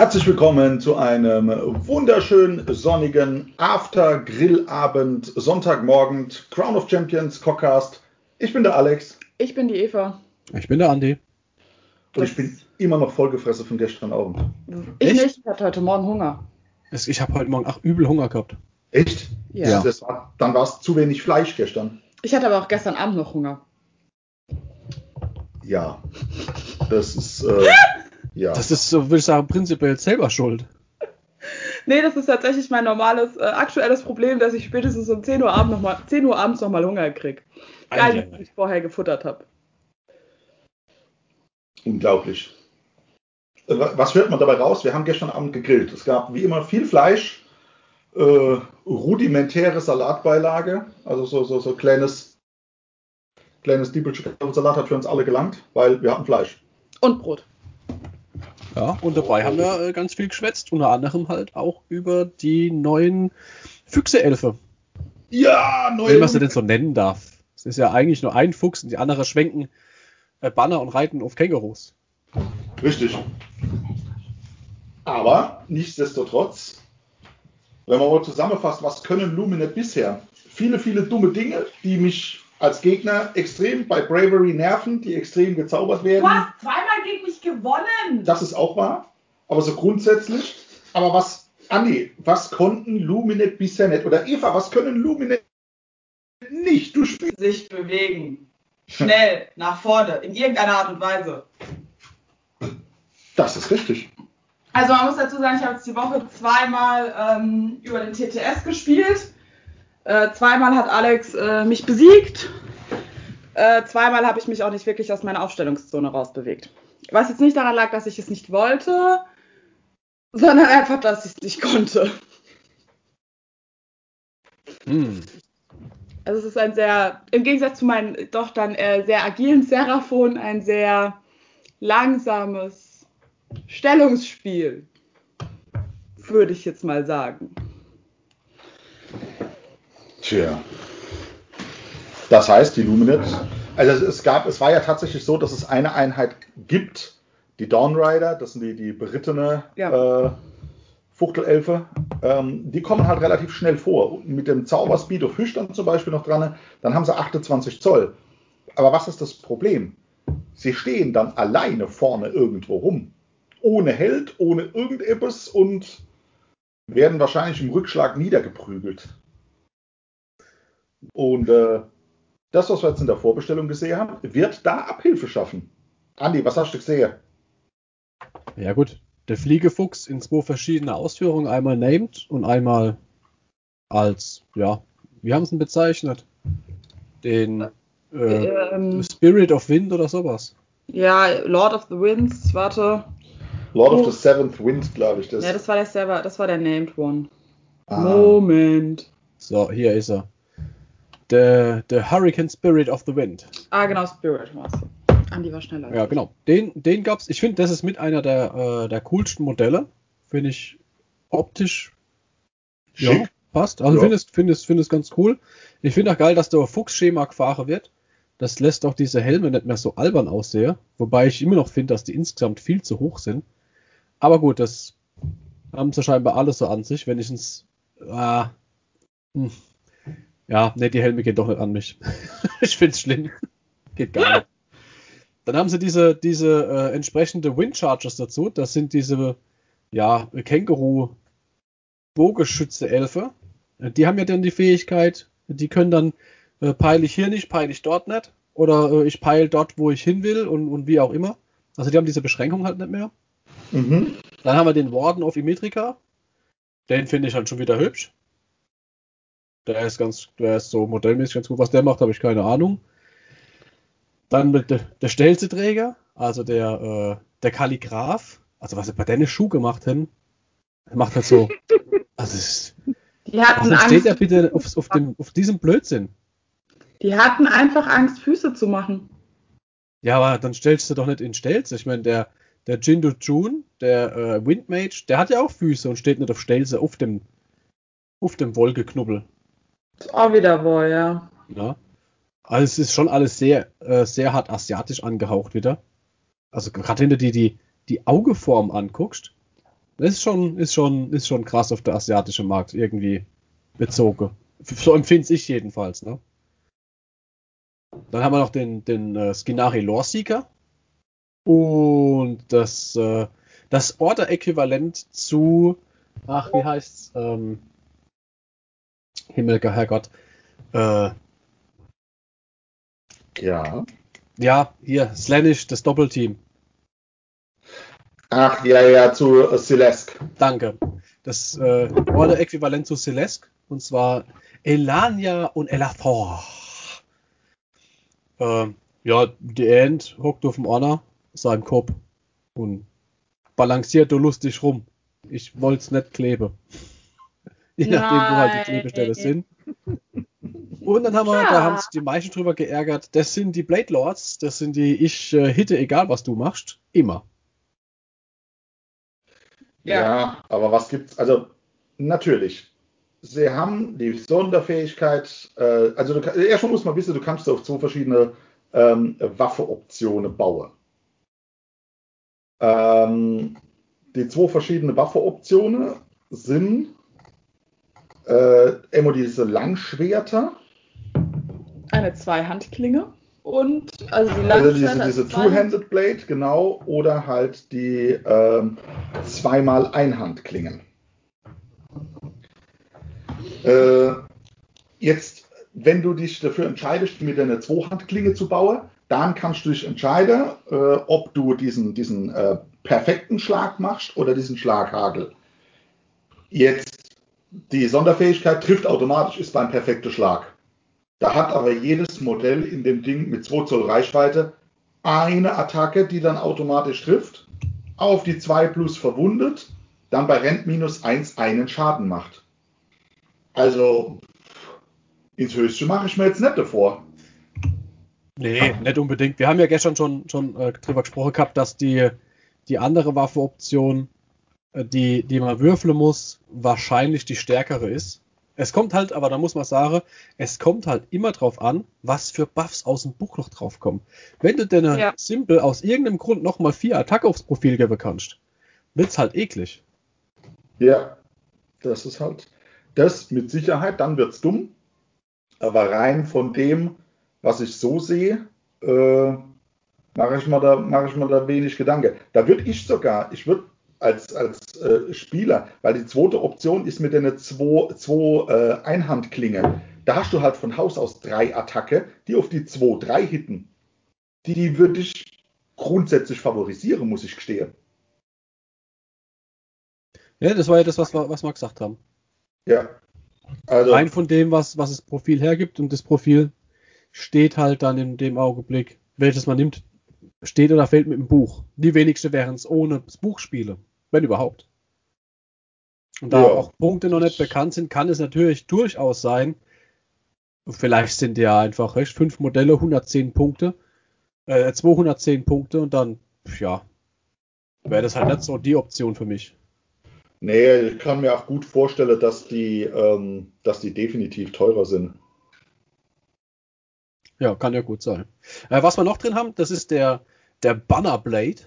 Herzlich willkommen zu einem wunderschönen sonnigen After-Grillabend, Sonntagmorgen, Crown of Champions Cockcast. Ich bin der Alex. Ich bin die Eva. Ich bin der Andi. Und ich bin immer noch vollgefressen von gestern Abend. Ich Echt? nicht, ich hatte heute Morgen Hunger. Ich habe heute Morgen ach, übel Hunger gehabt. Echt? Ja. Das war, dann war es zu wenig Fleisch gestern. Ich hatte aber auch gestern Abend noch Hunger. Ja. Das ist. Äh, ja. Das ist, so würde ich sagen, prinzipiell selber schuld. Nee, das ist tatsächlich mein normales, äh, aktuelles Problem, dass ich spätestens um 10 Uhr, Abend noch mal, 10 Uhr abends nochmal Hunger kriege. Geil, wie ich vorher gefuttert habe. Unglaublich. Äh, was hört man dabei raus? Wir haben gestern Abend gegrillt. Es gab wie immer viel Fleisch, äh, rudimentäre Salatbeilage, also so, so, so kleines, kleines Salat hat für uns alle gelangt, weil wir hatten Fleisch. Und Brot. Ja, und dabei haben wir äh, ganz viel geschwätzt, unter anderem halt auch über die neuen Füchse-Elfe. Ja, neue. Wenn man sie denn so nennen darf. Es ist ja eigentlich nur ein Fuchs und die anderen schwenken äh, Banner und reiten auf Kängurus. Richtig. Aber nichtsdestotrotz, wenn man mal zusammenfasst, was können Luminet bisher? Viele, viele dumme Dinge, die mich als Gegner extrem bei Bravery nerven, die extrem gezaubert werden. Du hast zweimal gegen mich gewonnen. Das ist auch wahr. Aber so grundsätzlich. Aber was, Andi, was konnten Luminet bisher nicht? Oder Eva, was können Luminet nicht? Du spielst. Sich bewegen. Schnell, nach vorne, in irgendeiner Art und Weise. Das ist richtig. Also man muss dazu sagen, ich habe jetzt die Woche zweimal ähm, über den TTS gespielt. Äh, zweimal hat Alex äh, mich besiegt. Äh, zweimal habe ich mich auch nicht wirklich aus meiner Aufstellungszone rausbewegt. Was jetzt nicht daran lag, dass ich es nicht wollte, sondern einfach, dass ich es nicht konnte. Hm. Also es ist ein sehr, im Gegensatz zu meinen doch dann äh, sehr agilen Seraphon, ein sehr langsames Stellungsspiel, würde ich jetzt mal sagen. Tja. Das heißt, die Luminet, also es gab, es war ja tatsächlich so, dass es eine Einheit gibt, die Dawnrider, das sind die, die berittene ja. äh, Fuchtelelfe, ähm, die kommen halt relativ schnell vor. Mit dem Zauberspeed of Fisch dann zum Beispiel noch dran, dann haben sie 28 Zoll. Aber was ist das Problem? Sie stehen dann alleine vorne irgendwo rum. Ohne Held, ohne irgendetwas und werden wahrscheinlich im Rückschlag niedergeprügelt. Und äh, das, was wir jetzt in der Vorbestellung gesehen haben, wird da Abhilfe schaffen. Andi, was hast du gesehen? Ja gut, der Fliegefuchs in zwei verschiedene Ausführungen, einmal named und einmal als, ja, wie haben sie ihn bezeichnet? Den äh, ähm, Spirit of Wind oder sowas. Ja, Lord of the Winds, warte. Lord oh. of the Seventh Wind, glaube ich. Das. Ja, das war der selber, das war der Named One. Ah. Moment. So, hier ist er. Der, der Hurricane Spirit of the Wind. Ah, genau, Spirit war es. Andi war schneller. Ja, genau. Den, den gab's. Ich finde, das ist mit einer der, äh, der coolsten Modelle. Finde ich optisch. Schick. Ja, passt. Also ja. finde es, finde es, finde es ganz cool. Ich finde auch geil, dass der Fuchsschema gefahren wird. Das lässt auch diese Helme nicht mehr so albern aussehen. Wobei ich immer noch finde, dass die insgesamt viel zu hoch sind. Aber gut, das haben sie scheinbar alle so an sich. Wenn ich ins. Ah, hm. Ja, ne, die Helme gehen doch nicht an mich. ich find's schlimm. Geht gar nicht. Dann haben sie diese, diese äh, entsprechende Windchargers dazu. Das sind diese, ja, Känguru Bogenschütze-Elfe. Die haben ja dann die Fähigkeit, die können dann äh, peile ich hier nicht, peile ich dort nicht. Oder äh, ich peile dort, wo ich hin will und, und wie auch immer. Also die haben diese Beschränkung halt nicht mehr. Mhm. Dann haben wir den Warden of Immetrica. Den finde ich halt schon wieder hübsch. Der ist ganz, der ist so modellmäßig ganz gut. Was der macht, habe ich keine Ahnung. Dann mit der, der Stelzeträger, also der, äh, der Kalligraph. Also was sie bei Dennis Schuh gemacht haben, macht halt so. Also es, hatten warum steht er bitte auf, auf, dem, auf diesem Blödsinn? Die hatten einfach Angst, Füße zu machen. Ja, aber dann stellst du doch nicht in Stelze. Ich meine, der, der Jindo Jun, der äh, Windmage, der hat ja auch Füße und steht nicht auf Stelze auf dem, auf dem Wolkeknubbel. Ist auch wieder wohl, ja. Ja. Also es ist schon alles sehr, äh, sehr hart asiatisch angehaucht wieder. Also gerade wenn du dir die, die Augeform anguckst, Das ist schon, ist schon, ist schon krass auf der asiatische Markt irgendwie bezogen. So empfinde ich jedenfalls, ne? Dann haben wir noch den, den äh, Skinari Loreseeker. Und das, äh, das Order-Äquivalent zu, ach, wie heißt's? Ähm, Himmeliger Herrgott. Äh, ja. Ja, hier, Slanish, das Doppelteam. Ach, ja, ja, zu äh, Celeste. Danke. Das äh, Order-Äquivalent zu Celeste. Und zwar Elania und Elathor. Äh, ja, die End hockt auf dem Honor, seinem Kopf und balanciert so lustig rum. Ich wollte es nicht kleben. Je nachdem, wo halt die Klebestelle sind. Und dann haben wir, ja. da haben sich die meisten drüber geärgert, das sind die Blade Lords, das sind die ich äh, hitte, egal was du machst, immer. Ja. ja, aber was gibt's? Also, natürlich. Sie haben die Sonderfähigkeit, äh, also du, erstmal muss man wissen, du kannst auf zwei verschiedene ähm, Waffeoptionen bauen. Ähm, die zwei verschiedenen Waffeoptionen sind äh, immer diese Langschwerter. Eine Zweihandklinge und also die Also diese, diese Two-Handed Blade, genau, oder halt die ähm, zweimal Einhandklingen. Äh, jetzt, wenn du dich dafür entscheidest, mit einer Zweihandklinge zu bauen, dann kannst du dich entscheiden, äh, ob du diesen, diesen äh, perfekten Schlag machst oder diesen Schlaghagel. Jetzt, die Sonderfähigkeit trifft automatisch, ist beim perfekten Schlag. Da hat aber jedes Modell in dem Ding mit 2 Zoll Reichweite eine Attacke, die dann automatisch trifft, auf die 2 plus verwundet, dann bei Rent minus 1 einen Schaden macht. Also ins Höchste mache ich mir jetzt nicht davor. Nee, nicht unbedingt. Wir haben ja gestern schon, schon äh, drüber gesprochen gehabt, dass die, die andere Waffeoption, die, die man würfeln muss, wahrscheinlich die stärkere ist. Es kommt halt, aber da muss man sagen, es kommt halt immer drauf an, was für Buffs aus dem Buch noch draufkommen. Wenn du denn ja. Simple aus irgendeinem Grund nochmal vier Attacke aufs Profil geben kannst, wird's halt eklig. Ja, das ist halt, das mit Sicherheit, dann wird's dumm. Aber rein von dem, was ich so sehe, äh, mache ich, da, mach ich mal da wenig Gedanke. Da würde ich sogar, ich würde als, als äh, Spieler, weil die zweite Option ist mit einer zwei, zwei äh, Einhandklinge. Da hast du halt von Haus aus drei Attacke, die auf die 2-3 hitten. Die, die würde ich grundsätzlich favorisieren, muss ich gestehen. Ja, das war ja das, was wir, was wir gesagt haben. Ja. Also, Rein von dem, was, was das Profil hergibt und das Profil steht halt dann in dem Augenblick, welches man nimmt, steht oder fällt mit dem Buch. Die wenigsten wären es ohne das Buch spiele. Wenn überhaupt. Und da ja. auch Punkte noch nicht bekannt sind, kann es natürlich durchaus sein, vielleicht sind ja einfach recht, fünf Modelle, 110 Punkte, äh, 210 Punkte und dann, ja, wäre das halt nicht so die Option für mich. Nee, ich kann mir auch gut vorstellen, dass die, ähm, dass die definitiv teurer sind. Ja, kann ja gut sein. Äh, was wir noch drin haben, das ist der, der Banner Blade.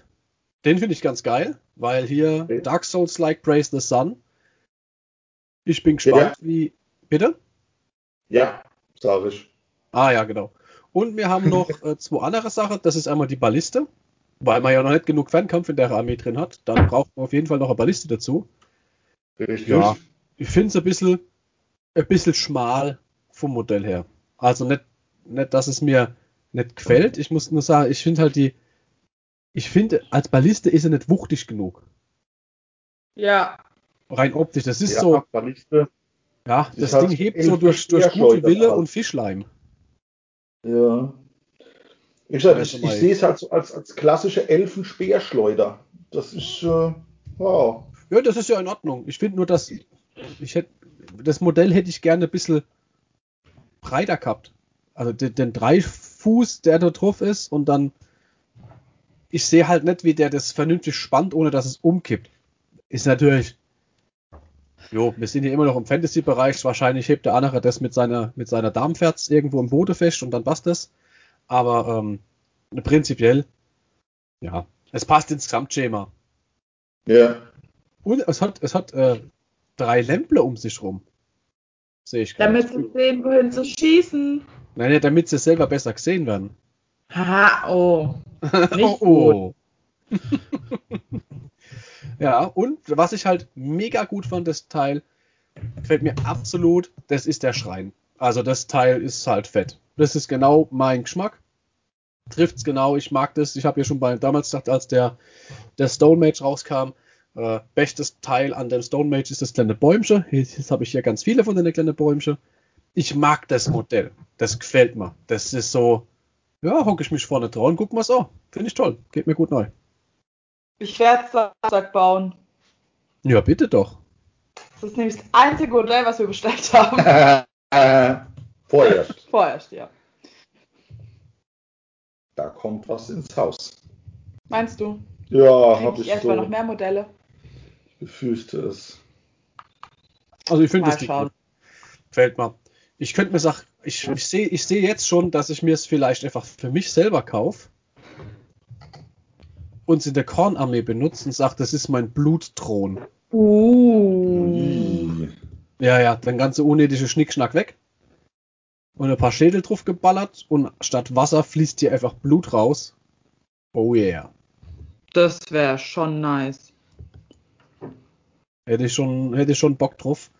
Den finde ich ganz geil, weil hier okay. Dark Souls like Praise the Sun. Ich bin gespannt, ja. wie. Bitte? Ja, sage ich. Ah ja, genau. Und wir haben noch äh, zwei andere Sachen. Das ist einmal die Balliste, weil man ja noch nicht genug Fernkampf in der Armee drin hat. Dann braucht man auf jeden Fall noch eine Balliste dazu. Richtig. Ja, ich finde es ein bisschen, ein bisschen schmal vom Modell her. Also nicht, nicht, dass es mir nicht gefällt. Ich muss nur sagen, ich finde halt die, ich finde, als Balliste ist er nicht wuchtig genug. Ja. Rein optisch. Das ist ja, so. Balliste. Ja, das Ding hebt so durch, durch gute Wille und Fischleim. Ja. Ich, ich, ich sehe es halt so als, als klassische Elfenspeerschleuder. Das ist, äh, wow. Ja, das ist ja in Ordnung. Ich finde nur, dass ich hätte, das Modell hätte ich gerne ein bisschen breiter gehabt. Also den, den Dreifuß, der da drauf ist und dann ich sehe halt nicht, wie der das vernünftig spannt, ohne dass es umkippt. Ist natürlich. Jo, wir sind hier immer noch im Fantasy-Bereich. Wahrscheinlich hebt der andere das mit seiner, mit seiner Darmferz irgendwo im Boden fest und dann passt das. Aber ähm, prinzipiell, ja, es passt ins Gesamtschema. Ja. Und es hat, es hat äh, drei Lämple um sich rum. Sehe ich gerade. Damit sie sehen, wohin sie schießen. Nein, ja, damit sie selber besser gesehen werden. Haha, oh. Nicht oh. ja, und was ich halt mega gut fand, das Teil, gefällt mir absolut, das ist der Schrein. Also das Teil ist halt fett. Das ist genau mein Geschmack. Trifft's genau, ich mag das. Ich habe ja schon bei, damals gesagt, als der, der Stone Mage rauskam, äh, bestes Teil an dem Stone Mage ist das kleine Bäumchen. Jetzt habe ich hier ganz viele von den kleinen Bäumchen. Ich mag das Modell. Das gefällt mir. Das ist so, ja, hocke ich mich vorne drauf und guck mal so. Finde ich toll. Geht mir gut neu. Ich werde Samstag bauen. Ja, bitte doch. Das ist nämlich das einzige Modell, was wir bestellt haben. Vorerst. Vorerst, ja. Da kommt was ins Haus. Meinst du? Ja, habe ich, ich erstmal so. noch mehr Modelle. Ich befürchte es. Also ich finde das die gut. Fällt mir. Ich könnte mir sagen, ich, ich sehe ich seh jetzt schon, dass ich mir es vielleicht einfach für mich selber kaufe und es in der Kornarmee benutze und sage, das ist mein Blutthron. Uh. Ja, ja, dann ganze unnötige Schnickschnack weg. Und ein paar Schädel drauf geballert und statt Wasser fließt hier einfach Blut raus. Oh yeah. Das wäre schon nice. Hätte ich schon, hätte ich schon Bock drauf.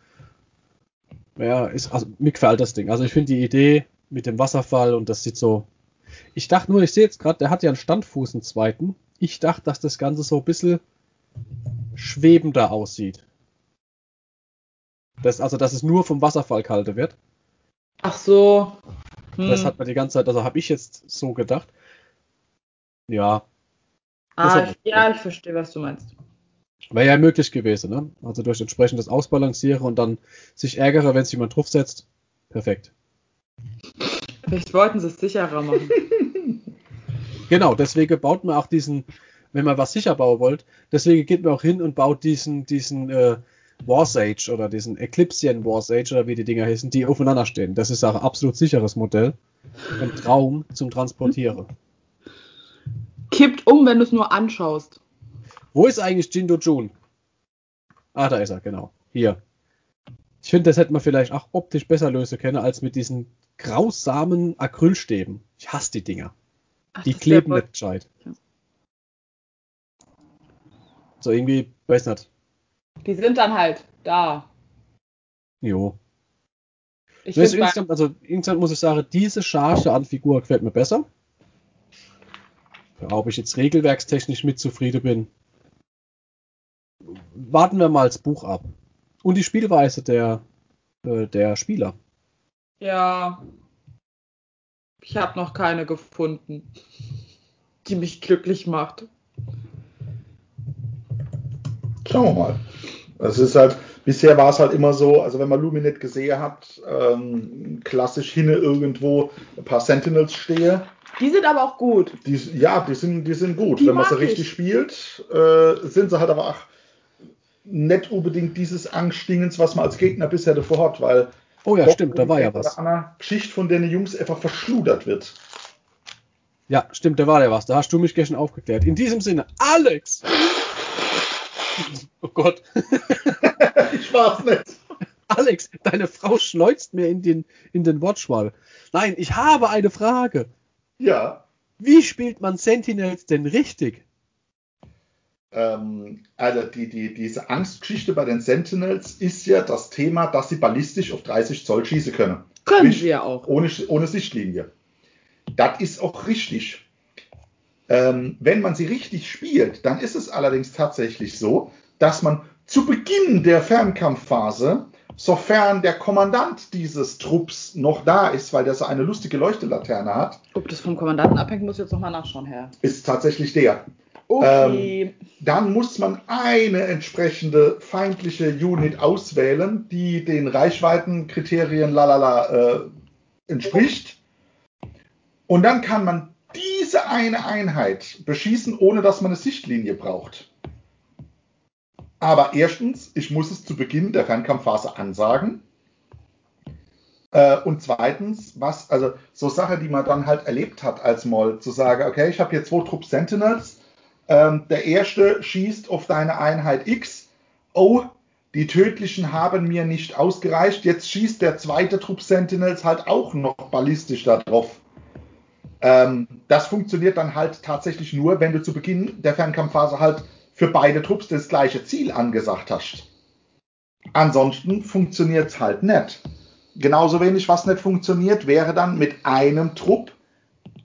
Ja, ist, also, mir gefällt das Ding. Also ich finde die Idee mit dem Wasserfall und das sieht so. Ich dachte nur, ich sehe jetzt gerade, der hat ja einen Standfuß, einen zweiten. Ich dachte, dass das Ganze so ein bisschen schwebender aussieht. Das, also, dass es nur vom Wasserfall kalte wird. Ach so. Hm. Das hat man die ganze Zeit, also habe ich jetzt so gedacht. Ja. Ah, ja, ich verstehe, was du meinst. Wäre ja möglich gewesen, ne? Also durch entsprechendes Ausbalancieren und dann sich ärgere, wenn sich jemand draufsetzt. Perfekt. Vielleicht wollten sie es sicherer machen. genau, deswegen baut man auch diesen, wenn man was sicher bauen wollt, deswegen geht man auch hin und baut diesen, diesen äh, Warsage oder diesen Eclipsian Warsage oder wie die Dinger heißen, die aufeinander stehen. Das ist auch ein absolut sicheres Modell. Ein Traum zum Transportieren. Kippt um, wenn du es nur anschaust. Wo ist eigentlich Jindo Jun? Ah, da ist er, genau. Hier. Ich finde, das hätte man vielleicht auch optisch besser lösen können, als mit diesen grausamen Acrylstäben. Ich hasse die Dinger. Ach, die kleben nicht gescheit. Ja. So irgendwie, weiß nicht. Die sind dann halt da. Jo. Ich weißt, insgesamt, also insgesamt muss ich sagen, diese Charge an Figur gefällt mir besser. Ob ich jetzt regelwerkstechnisch mit zufrieden bin, warten wir mal das Buch ab. Und die Spielweise der, äh, der Spieler. Ja. Ich habe noch keine gefunden, die mich glücklich macht. Schauen wir mal. Es ist halt, bisher war es halt immer so, also wenn man Luminet gesehen hat, ähm, klassisch hinne irgendwo ein paar Sentinels stehe. Die sind aber auch gut. Die, ja, die sind, die sind gut. Die wenn man sie richtig spielt, äh, sind sie halt aber auch nicht unbedingt dieses Angstdingens, was man als Gegner bisher davor hat, weil. Oh ja, stimmt, da war ja was. Einer Geschichte von den Jungs einfach verschludert wird. Ja, stimmt, da war ja was. Da hast du mich gestern aufgeklärt. In diesem Sinne, Alex! Oh Gott. ich war's nicht. Alex, deine Frau schleuzt mir in den, in den Wortschwall. Nein, ich habe eine Frage. Ja. Wie spielt man Sentinels denn richtig? Ähm, also die, die, diese Angstgeschichte bei den Sentinels ist ja das Thema, dass sie ballistisch auf 30 Zoll schießen können. Können sie ja auch. Ohne, ohne Sichtlinie. Das ist auch richtig. Ähm, wenn man sie richtig spielt, dann ist es allerdings tatsächlich so, dass man zu Beginn der Fernkampfphase, sofern der Kommandant dieses Trupps noch da ist, weil der so eine lustige Leuchtelaterne hat. Ob das vom Kommandanten abhängt, muss ich jetzt nochmal nachschauen, Herr. Ist tatsächlich der. Okay. Ähm, dann muss man eine entsprechende feindliche Unit auswählen, die den Reichweitenkriterien lalala äh, entspricht. Und dann kann man diese eine Einheit beschießen, ohne dass man eine Sichtlinie braucht. Aber erstens, ich muss es zu Beginn der Fernkampfphase ansagen. Äh, und zweitens, was, also so Sache, die man dann halt erlebt hat als Moll, zu sagen, okay, ich habe hier zwei Trupp Sentinels, ähm, der erste schießt auf deine Einheit X, oh, die tödlichen haben mir nicht ausgereicht, jetzt schießt der zweite Trupp Sentinels halt auch noch ballistisch darauf. Ähm, das funktioniert dann halt tatsächlich nur, wenn du zu Beginn der Fernkampfphase halt für beide Trupps das gleiche Ziel angesagt hast. Ansonsten funktioniert es halt nicht. Genauso wenig, was nicht funktioniert, wäre dann mit einem Trupp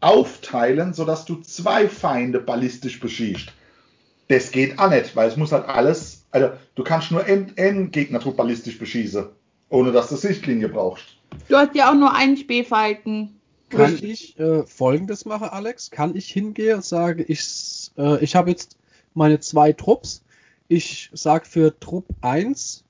aufteilen, sodass du zwei Feinde ballistisch beschießt. Das geht auch nicht, weil es muss halt alles, also du kannst nur einen Gegnertrupp ballistisch beschießen, ohne dass du Sichtlinie brauchst. Du hast ja auch nur einen Spähfalken. Kann ich äh, folgendes machen, Alex? Kann ich hingehen und sage, ich, äh, ich habe jetzt meine zwei Trupps. Ich sage für Trupp 1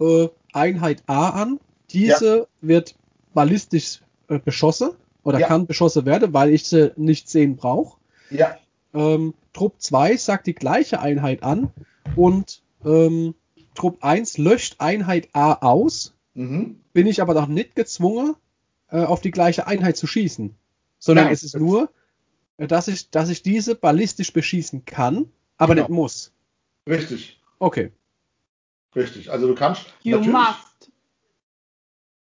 äh, Einheit A an. Diese ja. wird ballistisch äh, beschossen oder ja. kann beschossen werden, weil ich sie nicht sehen brauche. Ja. Ähm, Trupp 2 sagt die gleiche Einheit an und ähm, Trupp 1 löscht Einheit A aus. Mhm. Bin ich aber noch nicht gezwungen, äh, auf die gleiche Einheit zu schießen. Sondern Nein, es ist nur, äh, dass ich, dass ich diese ballistisch beschießen kann, aber genau. nicht muss. Richtig. Okay. Richtig. Also du kannst. You must.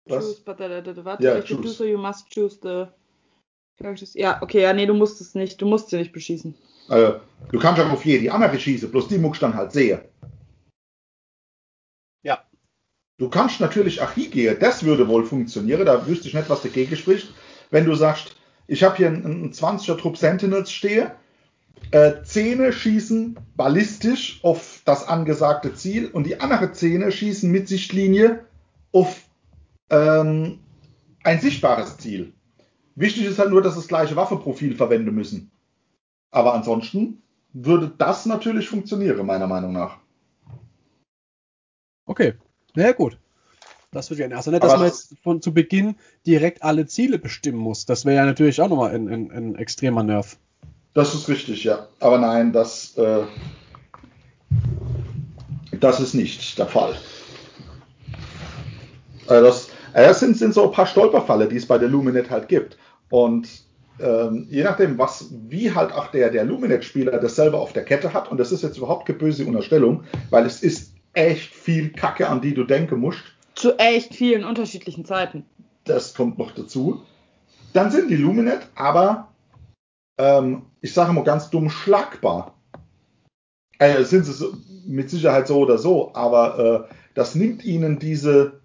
Was? Choose, but the, the, what yeah, choose. do so, you must choose the Ja, okay, ja, nee, du musst es nicht, du musst sie nicht beschießen. Äh, du kannst auch auf jede andere schießen, bloß die muckst dann halt sehen. Ja. Du kannst natürlich auch hingehen, das würde wohl funktionieren, da wüsste ich nicht, was dagegen spricht, wenn du sagst, ich habe hier einen 20er Trupp Sentinels stehe, äh, Zähne schießen ballistisch auf das angesagte Ziel und die andere Zähne schießen mit Sichtlinie auf ähm, ein sichtbares Ziel. Wichtig ist halt nur, dass das gleiche Waffenprofil verwenden müssen. Aber ansonsten würde das natürlich funktionieren, meiner Meinung nach. Okay, na ja, gut. Das würde ich gerne. Also nicht, dass Aber man jetzt von zu Beginn direkt alle Ziele bestimmen muss. Das wäre ja natürlich auch nochmal ein, ein, ein extremer Nerv. Das ist richtig, ja. Aber nein, das, äh, das ist nicht der Fall. Also das, das sind, sind so ein paar Stolperfalle, die es bei der Luminet halt gibt. Und ähm, je nachdem, was, wie halt auch der, der Luminet-Spieler das selber auf der Kette hat, und das ist jetzt überhaupt keine böse Unterstellung, weil es ist echt viel Kacke, an die du denken musst. Zu echt vielen unterschiedlichen Zeiten. Das kommt noch dazu. Dann sind die Luminet aber ähm, ich sage mal ganz dumm, schlagbar. Äh, sind sie so, mit Sicherheit so oder so, aber äh, das nimmt ihnen diese,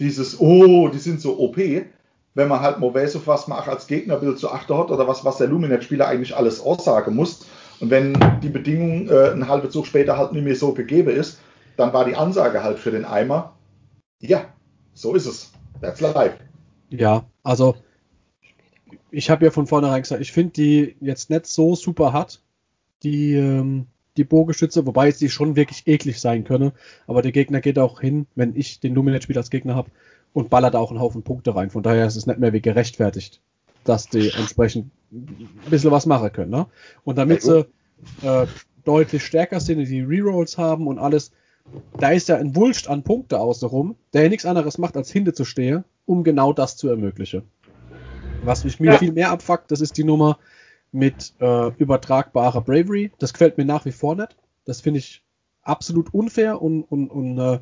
dieses, oh, die sind so OP, wenn man halt Movesov was macht als Gegnerbild zu achten hat oder was, was der Luminet-Spieler eigentlich alles aussagen muss. Und wenn die Bedingung äh, einen halben Zug später halt nicht mehr so gegeben ist, dann war die Ansage halt für den Eimer, ja, so ist es. That's life. Ja, also ich habe ja von vornherein gesagt, ich finde die jetzt nicht so super hart, die, ähm, die Bogenschütze, wobei sie schon wirklich eklig sein können. Aber der Gegner geht auch hin, wenn ich den Luminet-Spieler als Gegner habe und ballert auch einen Haufen Punkte rein. Von daher ist es nicht mehr wie gerechtfertigt, dass die entsprechend ein bisschen was machen können. Ne? Und damit sie äh, deutlich stärker sind, die Rerolls haben und alles, da ist ja ein Wulst an Punkte außenrum, der ja nichts anderes macht, als hinter zu stehen, um genau das zu ermöglichen. Was mich mir ja. viel mehr abfuckt, das ist die Nummer mit äh, übertragbarer Bravery. Das gefällt mir nach wie vor nicht. Das finde ich absolut unfair und, und, und äh,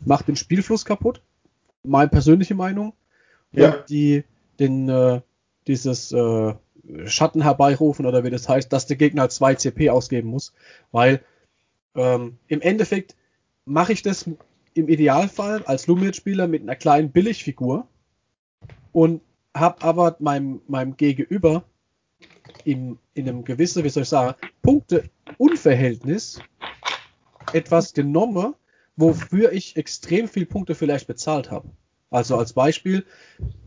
macht den Spielfluss kaputt. Meine persönliche Meinung. Ja. Und die, den, äh, dieses äh, Schatten herbeirufen oder wie das heißt, dass der Gegner 2 CP ausgeben muss. Weil ähm, im Endeffekt mache ich das im Idealfall als Luminet-Spieler mit einer kleinen Billigfigur und habe aber meinem, meinem Gegenüber in, in einem gewissen, wie soll ich sagen, Punkte-Unverhältnis etwas genommen, wofür ich extrem viel Punkte vielleicht bezahlt habe. Also als Beispiel,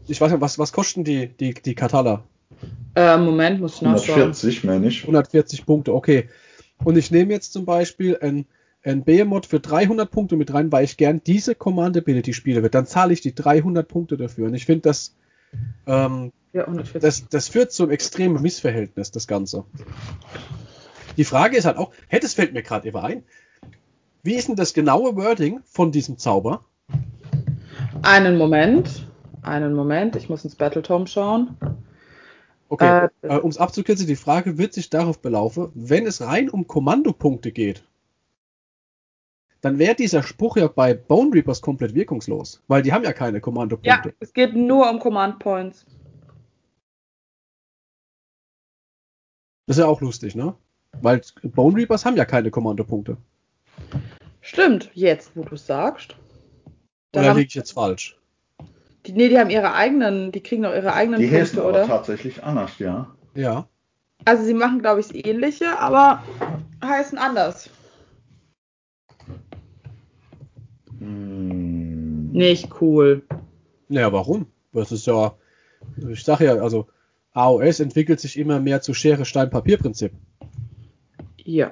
ich weiß nicht, was, was kosten die, die, die Katala? Äh, Moment, muss ich nachschauen. 140, meine ich. 140 Punkte, okay. Und ich nehme jetzt zum Beispiel ein, ein Behemoth für 300 Punkte mit rein, weil ich gern diese Command Ability spiele. Dann zahle ich die 300 Punkte dafür. Und ich finde das ähm, ja, das, das führt zum extremen Missverhältnis, das Ganze. Die Frage ist halt auch, hätte es fällt mir gerade immer ein, wie ist denn das genaue Wording von diesem Zauber? Einen Moment, einen Moment, ich muss ins Battletome schauen. Okay, äh, äh, um es abzukürzen, die Frage wird sich darauf belaufen, wenn es rein um Kommandopunkte geht, dann wäre dieser Spruch ja bei Bone Reapers komplett wirkungslos, weil die haben ja keine Kommandopunkte. Ja, es geht nur um Command Points. Das ist ja auch lustig, ne? Weil Bone Reapers haben ja keine Kommandopunkte. Stimmt, jetzt, wo du es sagst. Da oder liege ich jetzt falsch? Die, nee, die haben ihre eigenen, die kriegen auch ihre eigenen die Punkte, heißen aber tatsächlich anders, ja. Ja. Also sie machen, glaube ich, das ähnliche, aber heißen anders. Nicht cool. Naja, warum? Das ist ja, ich sage ja, also AOS entwickelt sich immer mehr zu Schere, Stein, Papier-Prinzip. Ja.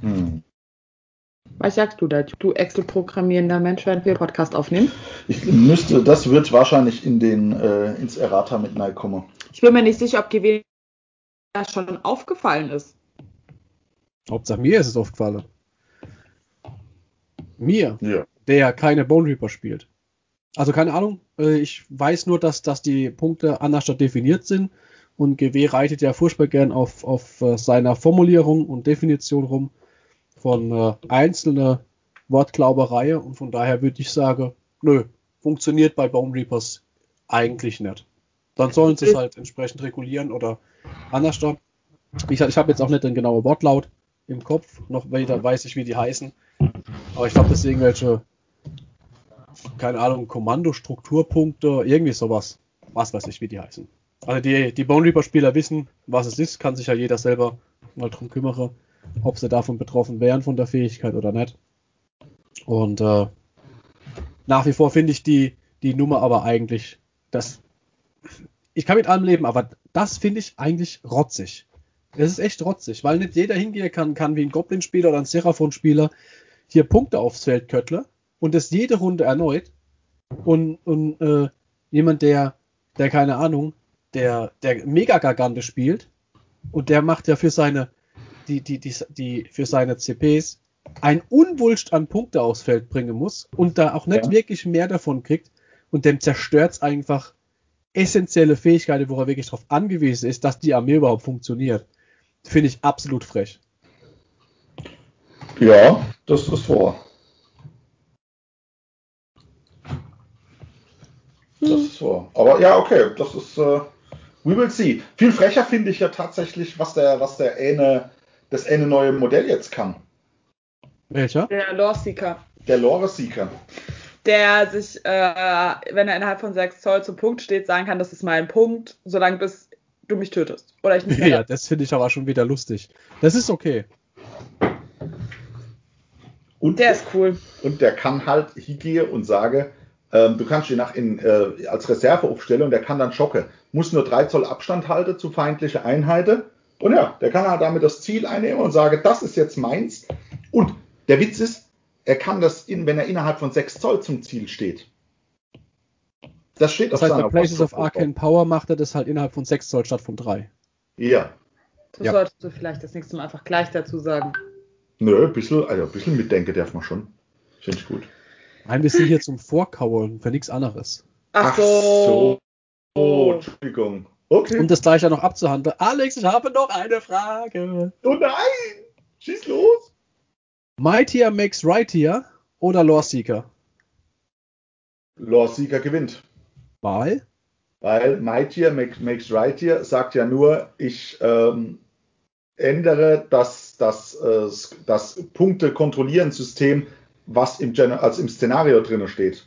Hm. Was sagst du da? Du Excel-programmierender Mensch, während wir Podcast aufnehmen? Ich müsste, das wird wahrscheinlich in den, äh, ins Errata mit kommen. Ich bin mir nicht sicher, ob GW das schon aufgefallen ist. Hauptsache mir ist es aufgefallen. Mir, ja. der keine Bone Reaper spielt. Also keine Ahnung. Äh, ich weiß nur, dass, dass die Punkte anders definiert sind und GW reitet ja furchtbar gern auf, auf äh, seiner Formulierung und Definition rum von äh, einzelner Wortglauberei und von daher würde ich sagen, nö, funktioniert bei Bone Reapers eigentlich nicht. Dann sollen sie es halt entsprechend regulieren oder anders. Gesagt, ich habe jetzt auch nicht den genauen Wortlaut im Kopf, noch weder weiß ich, wie die heißen. Aber ich glaube, das sind irgendwelche keine Ahnung, Kommandostrukturpunkte, irgendwie sowas. Was weiß ich, wie die heißen. Also die, die Bone Reaper Spieler wissen, was es ist, kann sich ja jeder selber mal drum kümmern, ob sie davon betroffen wären von der Fähigkeit oder nicht. Und äh, nach wie vor finde ich die, die Nummer aber eigentlich, das, ich kann mit allem leben, aber das finde ich eigentlich rotzig. Es ist echt rotzig, weil nicht jeder hingehen kann, kann wie ein Goblin-Spieler oder ein Seraphon-Spieler hier Punkte aufs Feld köttle und das jede Runde erneut. Und, und äh, jemand, der, der, keine Ahnung, der, der Mega-Gargante spielt und der macht ja für seine, die, die, die, die, für seine CPs ein Unwulst an Punkte aufs Feld bringen muss und da auch nicht ja. wirklich mehr davon kriegt und dem zerstört es einfach essentielle Fähigkeiten, wo er wirklich darauf angewiesen ist, dass die Armee überhaupt funktioniert. Finde ich absolut frech. Ja, das ist wahr. Das ist so. Aber ja, okay, das ist. Uh, we will see. Viel frecher finde ich ja tatsächlich, was der, was der eine, das eine neue Modell jetzt kann. Welcher? Der Lore Seeker. Der Lore Seeker. Der sich, äh, wenn er innerhalb von 6 Zoll zum Punkt steht, sagen kann, das ist mein Punkt, solange bis du mich tötest. Oder ich nicht mehr. Ja, das finde ich aber schon wieder lustig. Das ist okay. Und der ist cool. Und der kann halt hingehen und sage, ähm, du kannst ihn nach in, äh, als Reserve aufstellen und der kann dann schocken. Muss nur 3 Zoll Abstand halten zu feindlichen Einheiten. Und ja, der kann halt damit das Ziel einnehmen und sagen, das ist jetzt meins. Und der Witz ist, er kann das, in, wenn er innerhalb von 6 Zoll zum Ziel steht. Das steht das auf heißt, bei Places of Arcane Power macht er das halt innerhalb von 6 Zoll statt von 3. Ja. Das ja. solltest du vielleicht das nächste Mal einfach gleich dazu sagen. Nö, ein bisschen, also ein bisschen mitdenken darf man schon. Finde ich gut. Nein, wir sind hier zum Vorkauen für nichts anderes. Ach so. Oh, Entschuldigung. Okay. Um das gleich ja noch abzuhandeln. Alex, ich habe noch eine Frage. Oh nein! Schieß los! Mightier makes Rightier oder Lore Seeker? Lore Seeker gewinnt. Weil? Weil Mightier makes Rightier sagt ja nur, ich ähm, ändere das, das, äh, das Punkte-Kontrollieren-System was im, Gen als im Szenario drin steht.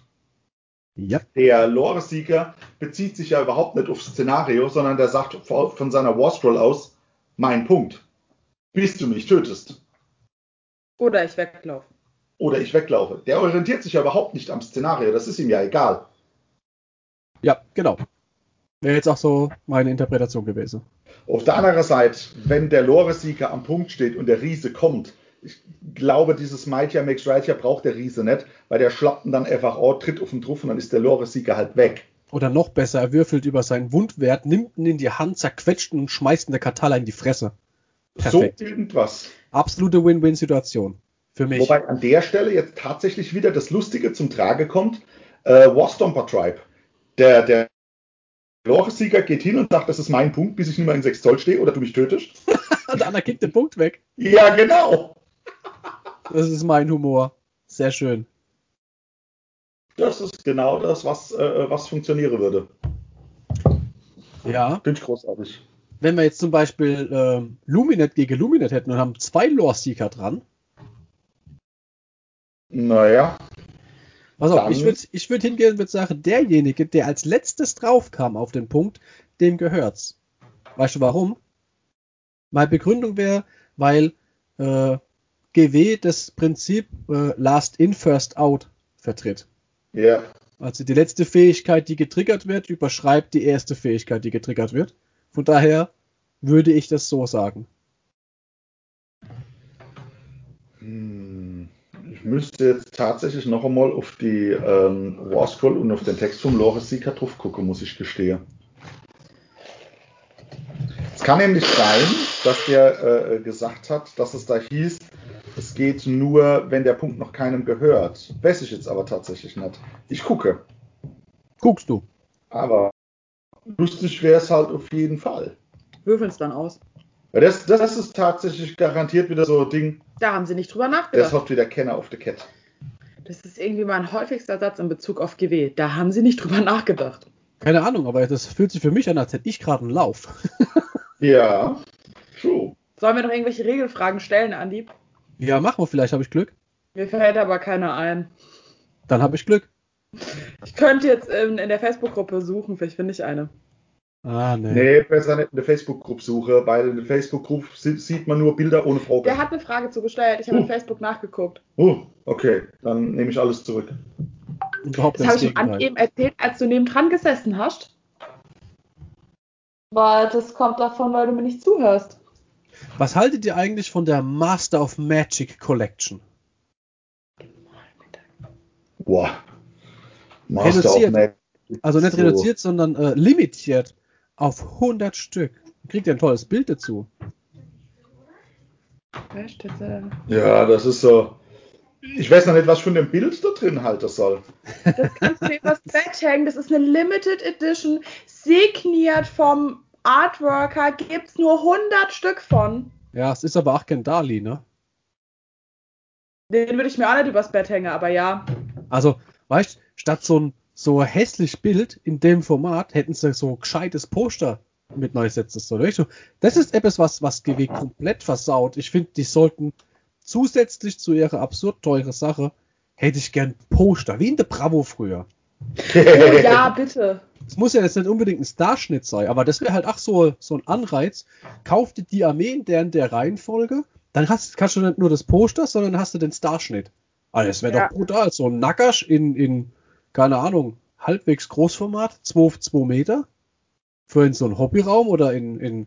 Ja. Der Lore-Seeker bezieht sich ja überhaupt nicht aufs Szenario, sondern der sagt von seiner War aus, mein Punkt. Bis du mich tötest. Oder ich weglaufe. Oder ich weglaufe. Der orientiert sich ja überhaupt nicht am Szenario, das ist ihm ja egal. Ja, genau. Wäre jetzt auch so meine Interpretation gewesen. Auf der anderen Seite, wenn der Lore-Sieger am Punkt steht und der Riese kommt, ich glaube, dieses Mightier Makes Right hier braucht der Riese nicht, weil der schlappt dann einfach, oh, tritt auf den Truff und dann ist der Lore-Sieger halt weg. Oder noch besser, er würfelt über seinen Wundwert, nimmt ihn in die Hand, zerquetscht ihn und schmeißt ihn der Katala in die Fresse. Perfekt. So irgendwas. Absolute Win-Win-Situation. Für mich. Wobei an der Stelle jetzt tatsächlich wieder das Lustige zum Trage kommt. Äh, Warstomper Tribe. Der, der Lore-Sieger geht hin und sagt, das ist mein Punkt, bis ich nicht mehr in 6 Zoll stehe oder du mich tötest. der andere kickt den Punkt weg. Ja, genau. Das ist mein Humor. Sehr schön. Das ist genau das, was, äh, was funktionieren würde. Ja. Finde ich großartig. Wenn wir jetzt zum Beispiel äh, Luminet gegen Luminet hätten und haben zwei Lore-Seeker dran. Naja. Pass auf, ich würde ich würd hingehen und würde sagen, derjenige, der als letztes draufkam auf den Punkt, dem gehört's. Weißt du warum? Meine Begründung wäre, weil äh, GW das Prinzip äh, Last in, First out vertritt. Ja. Also die letzte Fähigkeit, die getriggert wird, überschreibt die erste Fähigkeit, die getriggert wird. Von daher würde ich das so sagen. Hm, müsste jetzt tatsächlich noch einmal auf die ähm, Warscroll und auf den Text vom Lore Seeker drauf gucken, muss ich gestehen. Es kann nämlich sein, dass der äh, gesagt hat, dass es da hieß, es geht nur, wenn der Punkt noch keinem gehört. Weiß ich jetzt aber tatsächlich nicht. Ich gucke. Guckst du. Aber lustig wäre es halt auf jeden Fall. Würfeln es dann aus. Das, das ist tatsächlich garantiert wieder so ein Ding. Da haben sie nicht drüber Das nachgedacht. hat wieder Kenner auf der Cat. Das ist irgendwie mein häufigster Satz in Bezug auf GW. Da haben sie nicht drüber nachgedacht. Keine Ahnung, aber das fühlt sich für mich an, als hätte ich gerade einen Lauf. Ja, true. Sollen wir noch irgendwelche Regelfragen stellen, Andi? ja, machen wir vielleicht, habe ich Glück. Mir fällt aber keiner ein. Dann habe ich Glück. Ich könnte jetzt in, in der Facebook-Gruppe suchen, vielleicht finde ich eine. Ah, nee. Nee, besser nicht in der Facebook-Gruppe suche, weil in der Facebook-Gruppe sieht, sieht man nur Bilder ohne Frage. Der hat eine Frage zugestellt. Ich habe Uh. auf Facebook nachgeguckt. Oh, okay, dann nehme ich alles zurück. Überhaupt Das habe ich Gegenteil. eben erzählt, als du neben dran gesessen hast. Weil das kommt davon, weil du mir nicht zuhörst. Was haltet ihr eigentlich von der Master of Magic Collection? Boah. Master Reduziert. of Magic. Also nicht So. reduziert, sondern äh, limitiert auf 100 Stück. Kriegt ihr ein tolles Bild dazu. Ja, das ist so. Ich weiß noch nicht, was von dem Bild da drin halten soll. Das kannst du übers Bett hängen. Das ist eine Limited Edition, signiert vom Artworker. Gibt's nur 100 Stück von. Ja, es ist aber auch kein Dali, ne? Den würde ich mir auch nicht übers Bett hängen, aber ja. Also, weißt statt so ein so ein hässlich Bild in dem Format hätten sie so gescheites Poster mit neu setzen sollen. Das ist etwas, was, was GW komplett versaut. Ich finde, die sollten zusätzlich zu ihrer absurd teure Sache, hätte ich gern Poster, wie in der Bravo früher. Oh ja, bitte. Es muss ja jetzt nicht unbedingt ein Starschnitt sein, aber das wäre halt auch so, so ein Anreiz. Kauf dir die Armee in der, in der Reihenfolge, dann hast, kannst du nicht nur das Poster, sondern hast du den Starschnitt. Also das wäre Ja. doch brutal. So ein Nackersch in, in, keine Ahnung, halbwegs Großformat, 2 2 Meter. Für in so einen Hobbyraum oder in, in,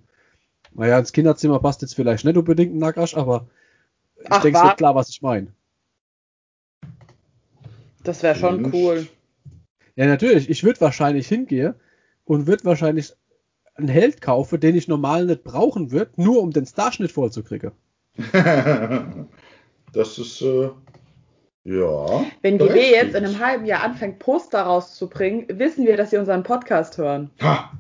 naja, ins Kinderzimmer passt jetzt vielleicht nicht unbedingt ein Nackersch, aber ich Ach, denke, es wird klar, was ich meine. Das wäre schon Mensch. cool. Ja, natürlich. Ich würde wahrscheinlich hingehen und würde wahrscheinlich einen Held kaufen, den ich normal nicht brauchen würde, nur um den Starschnitt vollzukriegen. das ist, äh, ja. Wenn GW jetzt in einem halben Jahr anfängt, Poster rauszubringen, wissen wir, dass sie unseren Podcast hören. Ha,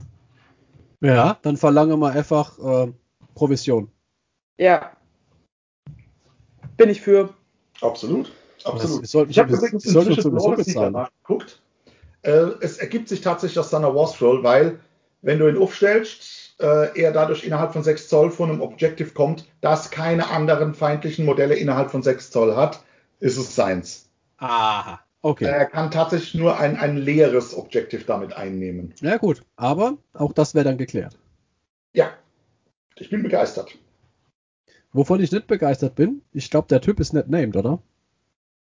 Ja, dann verlange mal einfach äh, Provision. Ja. Bin ich für. absolut. Absolut. Das sollten- ich habe übrigens inzwischen bezahlen. nachgeguckt. Äh, es ergibt sich tatsächlich aus seiner War weil wenn du ihn aufstellst, äh, er dadurch innerhalb von 6 Zoll von einem Objective kommt, das keine anderen feindlichen Modelle innerhalb von 6 Zoll hat, ist es seins. Aha. Okay. Er kann tatsächlich nur ein, ein leeres Objective damit einnehmen. Ja gut, aber auch das wäre dann geklärt. Ja, ich bin begeistert. Wovon ich nicht begeistert bin, ich glaube, der Typ ist nicht named, oder?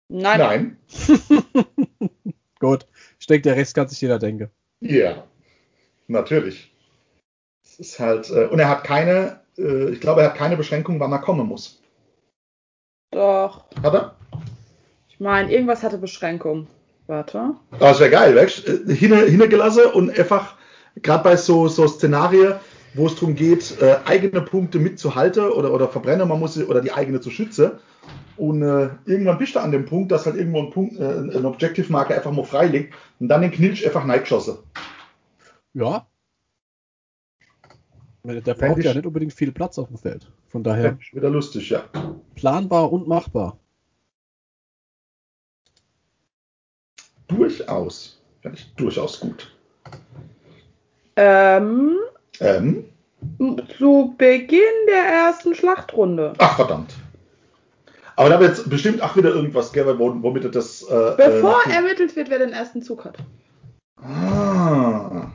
Nein. Nein. Gut, ich denke, der Rest kann sich jeder denken. Ja, natürlich. Es ist halt, äh, und er hat keine, äh, ich glaube, er hat keine Beschränkung, wann er kommen muss. Doch. Hat er? Ich meine, irgendwas hatte Beschränkung. Warte. Aber das wäre geil, weißt du? Äh, hingelassen und einfach, gerade bei so, so Szenarien, wo es darum geht, äh, eigene Punkte mitzuhalten oder, oder verbrennen, man muss sie, oder die eigene zu schützen. Und äh, irgendwann bist du an dem Punkt, dass halt irgendwo ein Punkt, äh, ein Objective-Marker einfach mal frei liegt und dann den Knilch einfach neigeschossen. Ja. Der braucht ja nicht unbedingt viel Platz auf dem Feld. Von daher. Wieder lustig, ja. Planbar und machbar. Durchaus. Fände ich durchaus gut. Ähm, Ähm, zu Beginn der ersten Schlachtrunde. ach, verdammt. Aber da wird bestimmt auch wieder irgendwas, gell, wo- womit er das. Äh, Bevor äh, ermittelt wird, wer den ersten Zug hat. Ah,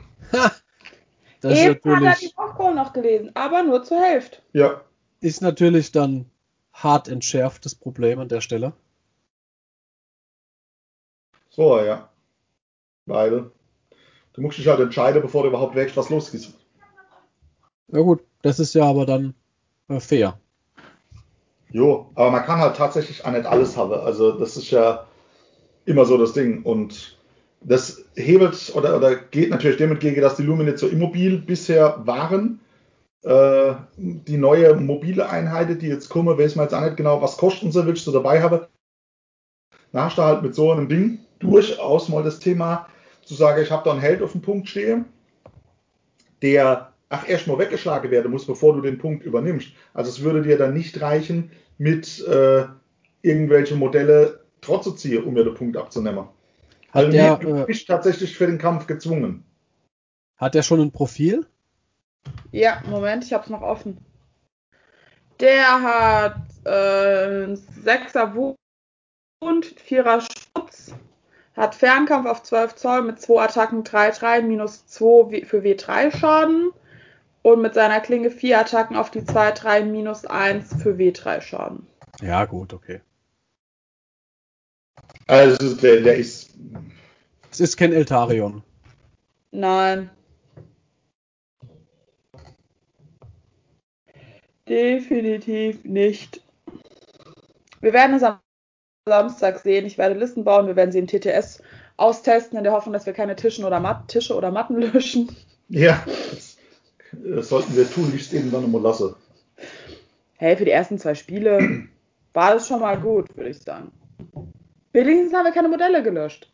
Das ist Eben hat er die natürlich, Popcorn noch gelesen, aber nur zur Hälfte. ja. ist natürlich dann hart entschärft, das Problem an der Stelle. So, ja. Weil du musst dich halt entscheiden, bevor du überhaupt wächst, was los ist. Ja gut, das ist ja aber dann äh, fair. Jo, aber man kann halt tatsächlich auch nicht alles haben. Also das ist ja immer so das Ding. Und das hebelt oder, oder geht natürlich dem entgegen, dass die Lumine so immobil bisher waren. Äh, die neue mobile Einheit, die jetzt kommen, weiß man jetzt auch nicht genau, was kosten sie, willst du dabei haben. Da hast du halt mit so einem Ding durchaus mal das Thema zu sagen, ich habe da einen Held auf dem Punkt stehen, der ach erst mal weggeschlagen werden muss, bevor du den Punkt übernimmst. Also es würde dir dann nicht reichen, mit äh, irgendwelche Modelle trotz zu ziehen, um mir den Punkt abzunehmen. Hat Also der, du äh, bist tatsächlich für den Kampf gezwungen. Hat der schon ein Profil? Ja, Moment, ich hab's noch offen. Der hat äh, 6er Wund, 4er Schutz, hat Fernkampf auf 12 Zoll mit 2 Attacken 3-3 minus 2 für W3 Schaden und mit seiner Klinge 4 Attacken auf die 2-3 minus 1 für W3 Schaden. Ja, gut, okay. Also der, der ist Es ist kein Eltarion. Nein. Definitiv nicht. Wir werden es am Samstag sehen. Ich werde Listen bauen. Wir werden sie im TTS austesten, in der Hoffnung, dass wir keine Tischen oder Mat Tische oder Matten löschen. ja, das, das sollten wir tunlichst eben dann mal lassen. Hey, für die ersten zwei Spiele war das schon mal gut, würde ich sagen. Wenigstens haben wir keine Modelle gelöscht.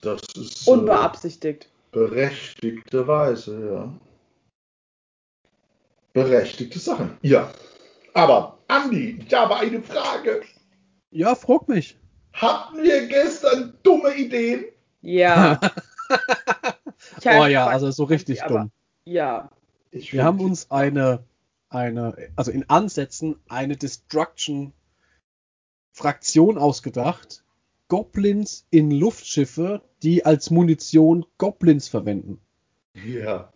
Das ist äh, Unbeabsichtigt. berechtigterweise, ja. Berechtigte Sachen. Ja. Aber, Andi, ich habe eine Frage. Ja, frag mich. Hatten wir gestern dumme Ideen? Ja. Ich oh ja, also so richtig aber- dumm. Ja. Ich Wir haben uns eine, eine, also in Ansätzen eine Destruction-Fraktion ausgedacht. Goblins in Luftschiffe, die als Munition Goblins verwenden. Ja.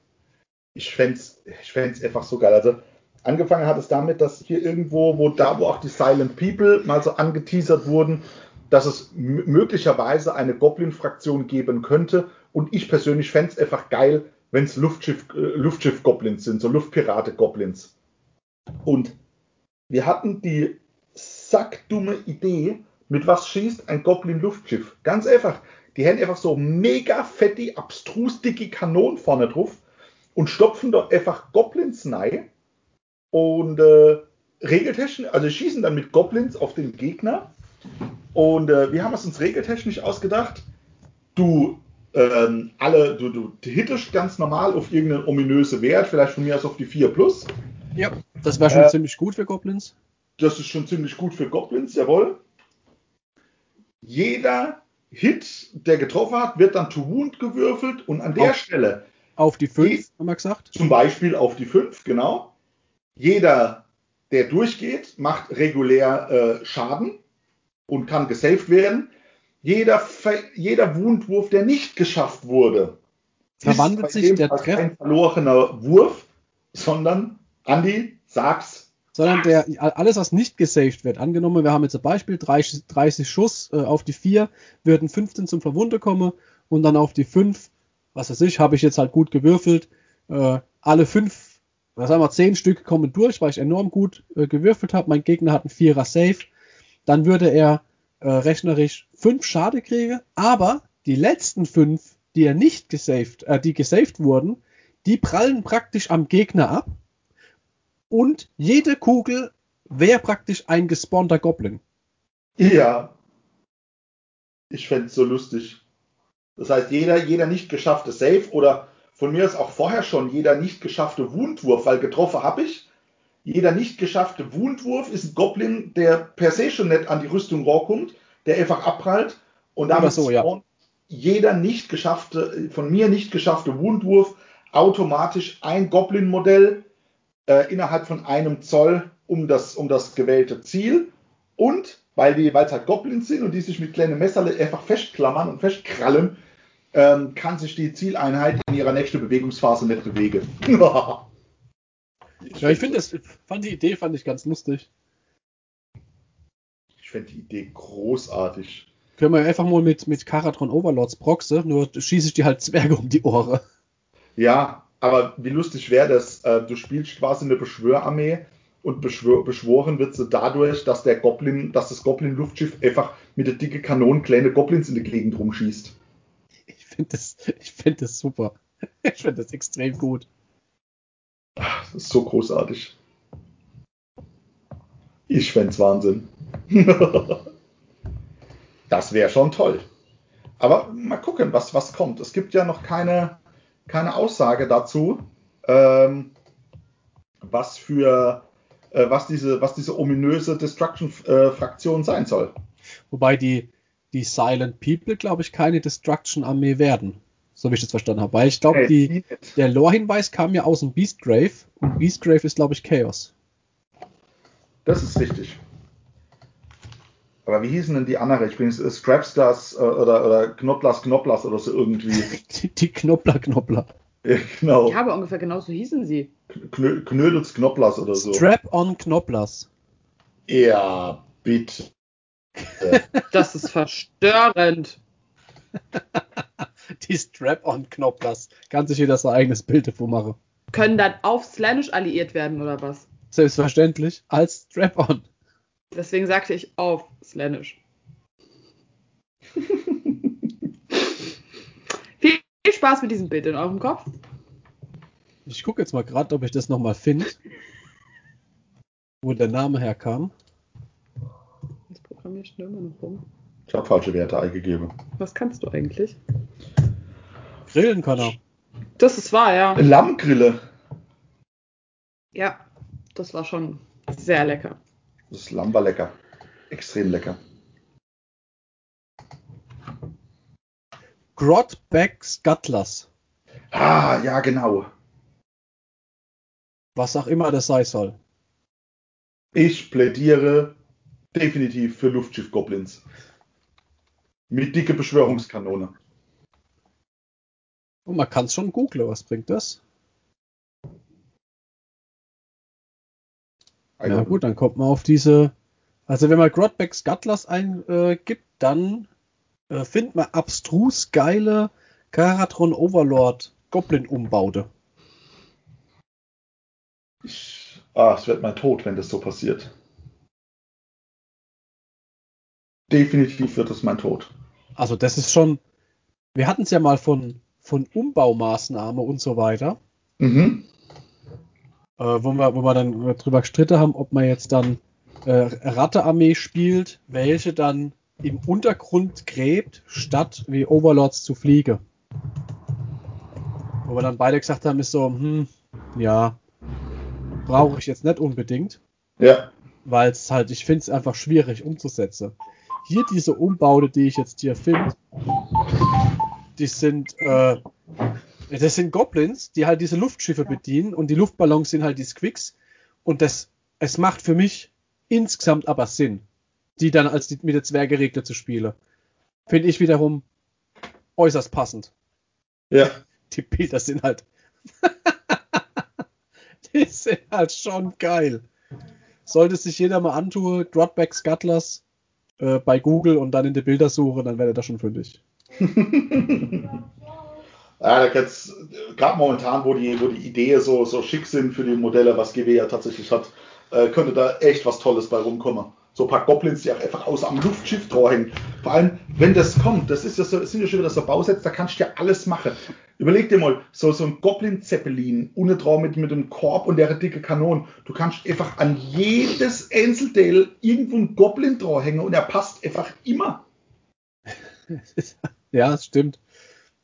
Ich fände ich fänd's einfach so geil. Also, angefangen hat es damit, dass hier irgendwo, wo da, wo auch die Silent People mal so angeteasert wurden, dass es möglicherweise eine Goblin-Fraktion geben könnte. Und ich persönlich fände es einfach geil, wenn es Luftschiff, äh, Luftschiff-Goblins sind, so Luftpirate-Goblins. Und wir hatten die sackdumme Idee, mit was schießt ein Goblin-Luftschiff. Ganz einfach. Die hätten einfach so mega fette, abstrus dicke Kanonen vorne drauf und stopfen dort einfach Goblins rein und äh, regeltechnisch, also schießen dann mit Goblins auf den Gegner. Und äh, wir haben es uns regeltechnisch ausgedacht. Du ähm, alle, du, du hittest ganz normal auf irgendeinen ominösen Wert, vielleicht von mir aus auf die 4 plus. Ja. Das wäre schon Äh, ziemlich gut für Goblins. Das ist schon ziemlich gut für Goblins, jawohl. Jeder Hit, der getroffen hat, wird dann to wound gewürfelt und an der Auf- Stelle Auf die 5, die- haben wir gesagt. zum Beispiel auf die 5, genau. Jeder, der durchgeht, macht regulär äh, Schaden und kann gesaved werden. Jeder, jeder Wundwurf, der nicht geschafft wurde, Verwandelt sich der Fall Treff- kein verlorener Wurf, sondern, Andi, sag's. sondern der, alles, was nicht gesaved wird, angenommen, wir haben jetzt ein Beispiel, 30, 30 Schuss äh, auf die 4, würden 15 zum Verwunde kommen und dann auf die 5, was weiß ich, habe ich jetzt halt gut gewürfelt, äh, alle 5, was sagen wir, 10 Stück kommen durch, weil ich enorm gut äh, gewürfelt habe, mein Gegner hat einen 4er Save, dann würde er äh, rechnerisch 5 Schade kriegen, aber die letzten 5, die er nicht gesaved, äh, die gesaved wurden, die prallen praktisch am Gegner ab und jede Kugel wäre praktisch ein gespawnter Goblin. Ja. Ich fände so lustig. Das heißt, jeder, jeder nicht geschaffte Save oder von mir ist auch vorher schon jeder nicht geschaffte Wundwurf, weil getroffen habe ich. Jeder nicht geschaffte Wundwurf ist ein Goblin, der per se schon nicht an die Rüstung rankommt, der einfach abprallt. Und damit so, ja. jeder nicht geschaffte, von mir nicht geschaffte Wundwurf automatisch ein Goblin-Modell äh, innerhalb von einem Zoll um das, um das gewählte Ziel. Und weil die, weil es halt Goblins sind und die sich mit kleinen Messerle einfach festklammern und festkrallen, ähm, kann sich die Zieleinheit in ihrer nächsten Bewegungsphase nicht bewegen. ja, ich finde das, fand die Idee fand ich ganz lustig. Ich finde die Idee großartig. Können wir einfach mal mit, mit Karatron Overlords proxe, nur schieße ich die halt Zwerge um die Ohren. Ja, aber wie lustig wäre das? Äh, du spielst quasi eine Beschwörarmee und beschwör, beschworen wird sie dadurch, dass der Goblin, dass das Goblin-Luftschiff einfach mit der dicke Kanonen kleine Goblins in die Gegend rumschießt. Ich finde das, ich finde das super. Ich finde das extrem gut. Das ist so großartig. Ich fände es Wahnsinn. das wäre schon toll. Aber mal gucken, was, was kommt. Es gibt ja noch keine, keine Aussage dazu, ähm, was für äh, was, diese, was diese ominöse Destruction-Fraktion äh, sein soll. Wobei die, die Silent People, glaube ich, keine Destruction-Armee werden. So wie ich das verstanden habe. Weil ich glaube, hey, der Lore-Hinweis kam ja aus dem Beastgrave und Beastgrave ist, glaube ich, Chaos. Das ist richtig. Aber wie hießen denn die andere? Ich bin Scrapstars äh, oder, oder Knopplas Knopplas oder so irgendwie. die, die Knoppler Knoppler. Ja, genau. Ja, aber ungefähr genauso hießen sie. Knö Knödels Knopplers oder so. Strap-on Knopplers. Ja, bitte. das ist verstörend. Die Strap-on Knopplers. Kann sich jeder sein eigenes Bild davon machen. Können dann auf Slanish alliiert werden oder was? Selbstverständlich. Als Strap-on. Deswegen sagte ich auf Slanish. Viel Spaß mit diesem Bild in eurem Kopf. Ich gucke jetzt mal gerade, ob ich das nochmal finde. Wo der Name herkam. Das Programm schnell mal noch rum. Ich habe falsche Werte eingegeben. Was kannst du eigentlich? Grillen kann er. Das ist wahr, ja. Lammgrille. Ja, das war schon sehr lecker. Das Lamm war lecker. Extrem lecker. Grotback Scuttlers. Ah, ja, genau. Was auch immer das sein soll. Ich plädiere definitiv für Luftschiff-Goblins. Mit dicke Beschwörungskanone. Und man kann es schon googeln, was bringt das? Ja gut, dann kommt man auf diese. Also wenn man Grotback Scuttlers eingibt, äh, dann äh, findet man abstrus geile Karatron Overlord Goblin Umbaute. Ich, ah, es wird mein Tod, wenn das so passiert. Definitiv wird es mein Tod. Also das ist schon, wir hatten es ja mal von, von Umbaumaßnahme und so weiter. Mhm. Äh, wo, wir, wo wir dann drüber gestritten haben, ob man jetzt dann äh, Rattearmee spielt, welche dann im Untergrund gräbt, statt wie Overlords zu fliegen. Wo wir dann beide gesagt haben, ist so, hm, ja, brauche ich jetzt nicht unbedingt. Ja. Weil es halt, ich finde es einfach schwierig umzusetzen. Hier diese Umbaute, die ich jetzt hier finde, die sind, äh, das sind Goblins, die halt diese Luftschiffe bedienen und die Luftballons sind halt die Squicks und das, es macht für mich insgesamt aber Sinn die dann als die, mit der Zwergeregler zu spielen. Finde ich wiederum äußerst passend. Ja. Die Bilder sind halt. die sind halt schon geil. Sollte sich jeder mal antun, Dropback Scuttlers äh, bei Google und dann in die Bildersuche, dann wäre das schon fündig. ja, da jetzt gerade momentan, wo die, wo die Ideen so, so schick sind für die Modelle, was GW ja tatsächlich hat, äh, könnte da echt was Tolles bei rumkommen so ein paar Goblins, die auch einfach außer am Luftschiff hängen. Vor allem, wenn das kommt, das ist ja so, sind ja schon wieder so Bausätze, da kannst du ja alles machen. Überleg dir mal, so, so ein Goblin-Zeppelin, ohne drauf mit, mit einem Korb und der dicke Kanon. Du kannst einfach an jedes Einzelteil irgendwo ein Goblin hängen und er passt einfach immer. ja, das stimmt.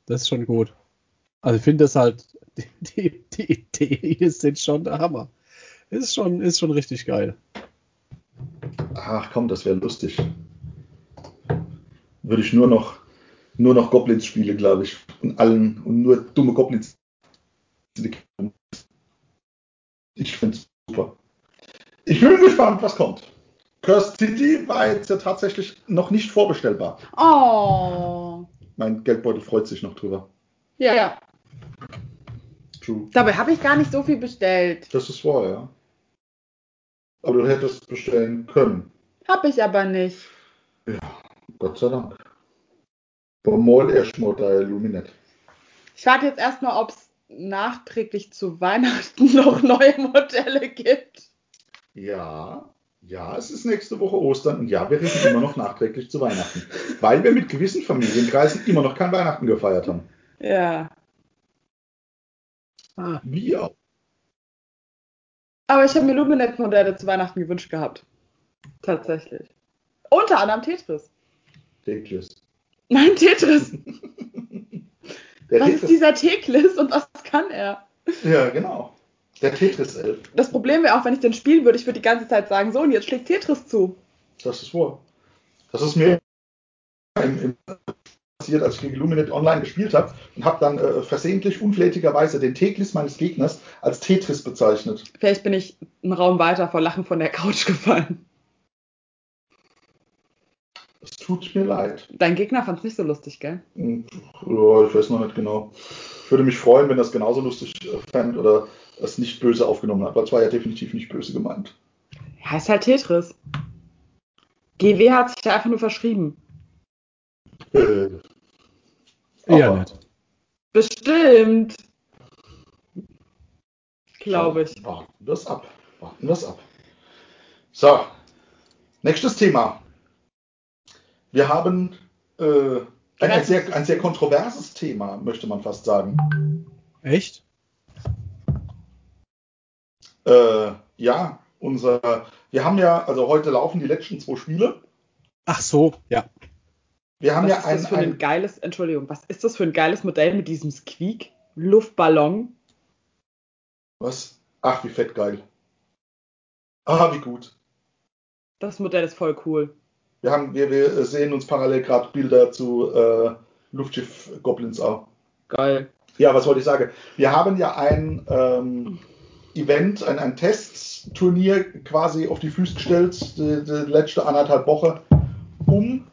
Das ist schon gut. Also ich finde das halt, die, die Ideen sind schon der Hammer. Ist schon, ist schon richtig geil. Ach komm, das wäre lustig. Würde ich nur noch, nur noch Goblins spielen, glaube ich. Und allen, und nur dumme Goblins. Ich finde es super. Ich bin gespannt, was kommt. Cursed City war jetzt ja tatsächlich noch nicht vorbestellbar. Oh. Mein Geldbeutel freut sich noch drüber. Ja, ja. True. Dabei habe ich gar nicht so viel bestellt. Das ist wahr, ja. Aber du hättest bestellen können. Hab ich aber nicht. Ja, Gott sei Dank. Erstmal da Illuminat. Ich warte jetzt erstmal, ob es nachträglich zu Weihnachten noch neue Modelle gibt. Ja, ja, es ist nächste Woche Ostern und ja, wir reden immer noch nachträglich zu Weihnachten. Weil wir mit gewissen Familienkreisen immer noch kein Weihnachten gefeiert haben. Ja. Ah. Wir auch. Aber ich habe mir Luminet-Modelle zu Weihnachten gewünscht gehabt. Tatsächlich. Unter anderem Tetris. Tetris. Nein, Tetris. Der was Tetris. ist dieser Teklis und was kann er? Ja, genau. Der Tetris-Elf. Das Problem wäre auch, wenn ich den spielen würde, ich würde die ganze Zeit sagen, so und jetzt schlägt Tetris zu. Das ist wahr. Das ist mir im, im passiert, als ich gegen Luminet Online gespielt habe und habe dann äh, versehentlich, unflätigerweise den Teklis meines Gegners als Tetris bezeichnet. Vielleicht bin ich einen Raum weiter vor Lachen von der Couch gefallen. Es tut mir leid. Dein Gegner fand es nicht so lustig, gell? Und, ja, ich weiß noch nicht genau. Ich würde mich freuen, wenn er es genauso lustig äh, fand oder es nicht böse aufgenommen hat, weil es war ja definitiv nicht böse gemeint. Heißt halt Tetris. GW hat sich da einfach nur verschrieben. Äh, Eher aber nicht. Bestimmt. Glaube ich. Warten wir es ab. Warten wir es ab. So, nächstes Thema. Wir haben äh, ein, sehr, ein sehr kontroverses Thema, möchte man fast sagen. Echt? Äh, ja, unser, wir haben ja, also heute laufen die letzten zwei Spiele. Ach so, ja. Wir haben Was ja ist ein, das für ein ein geiles, Entschuldigung, was ist das für ein geiles Modell mit diesem Squeak? Luftballon? was? Ach, wie fett geil. Ah, wie gut. Das Modell ist voll cool. Wir haben, wir, wir sehen uns parallel gerade Bilder zu äh, Luftschiff Goblins auch. Geil. Ja, was wollte ich sagen? Wir haben ja ein ähm, Event, ein, ein Testturnier quasi auf die Füße gestellt, die, die letzte anderthalb Woche, um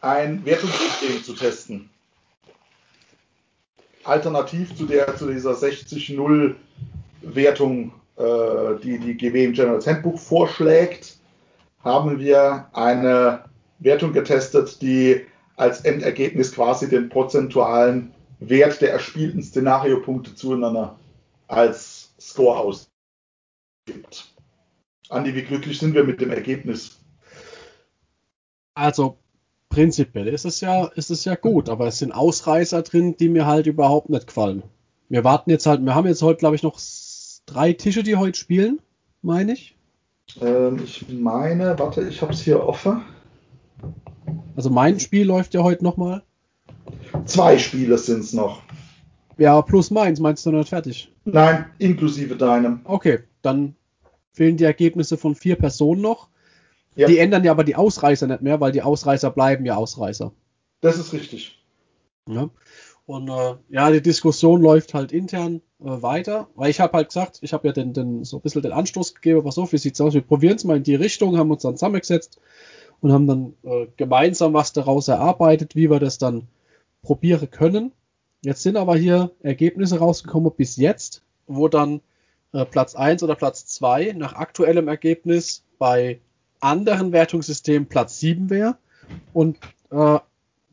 ein Wertungssystem zu testen. Alternativ zu, der, zu dieser 60-0 Wertung, äh, die die GW im General Handbuch vorschlägt, haben wir eine Wertung getestet, die als Endergebnis quasi den prozentualen Wert der erspielten Szenariopunkte zueinander als Score ausgibt. Andi, wie glücklich sind wir mit dem Ergebnis? Also prinzipiell ist es ja, ist es ja gut, aber es sind Ausreißer drin, die mir halt überhaupt nicht gefallen. Wir warten jetzt halt, wir haben jetzt heute, glaube ich, noch drei Tische, die heute spielen, meine ich. Ähm, ich meine, warte, ich habe es hier offen. Also mein Spiel läuft ja heute nochmal. Zwei Spiele sind es noch. Ja, plus meins, meinst du noch nicht fertig? Nein, inklusive deinem. Okay, dann fehlen die Ergebnisse von vier Personen noch. Ja. Die ändern ja aber die Ausreißer nicht mehr, weil die Ausreißer bleiben ja Ausreißer. Das ist richtig. Ja. Und äh, ja, die Diskussion läuft halt intern äh, weiter, weil ich habe halt gesagt, ich habe ja den, den, so ein bisschen den Anstoß gegeben, pass auf, wie sieht's aus, wir probieren es mal in die Richtung, haben uns dann zusammengesetzt und haben dann äh, gemeinsam was daraus erarbeitet, wie wir das dann probieren können. Jetzt sind aber hier Ergebnisse rausgekommen bis jetzt, wo dann äh, Platz 1 oder Platz 2 nach aktuellem Ergebnis bei anderen Wertungssystemen Platz 7 wäre. Und äh,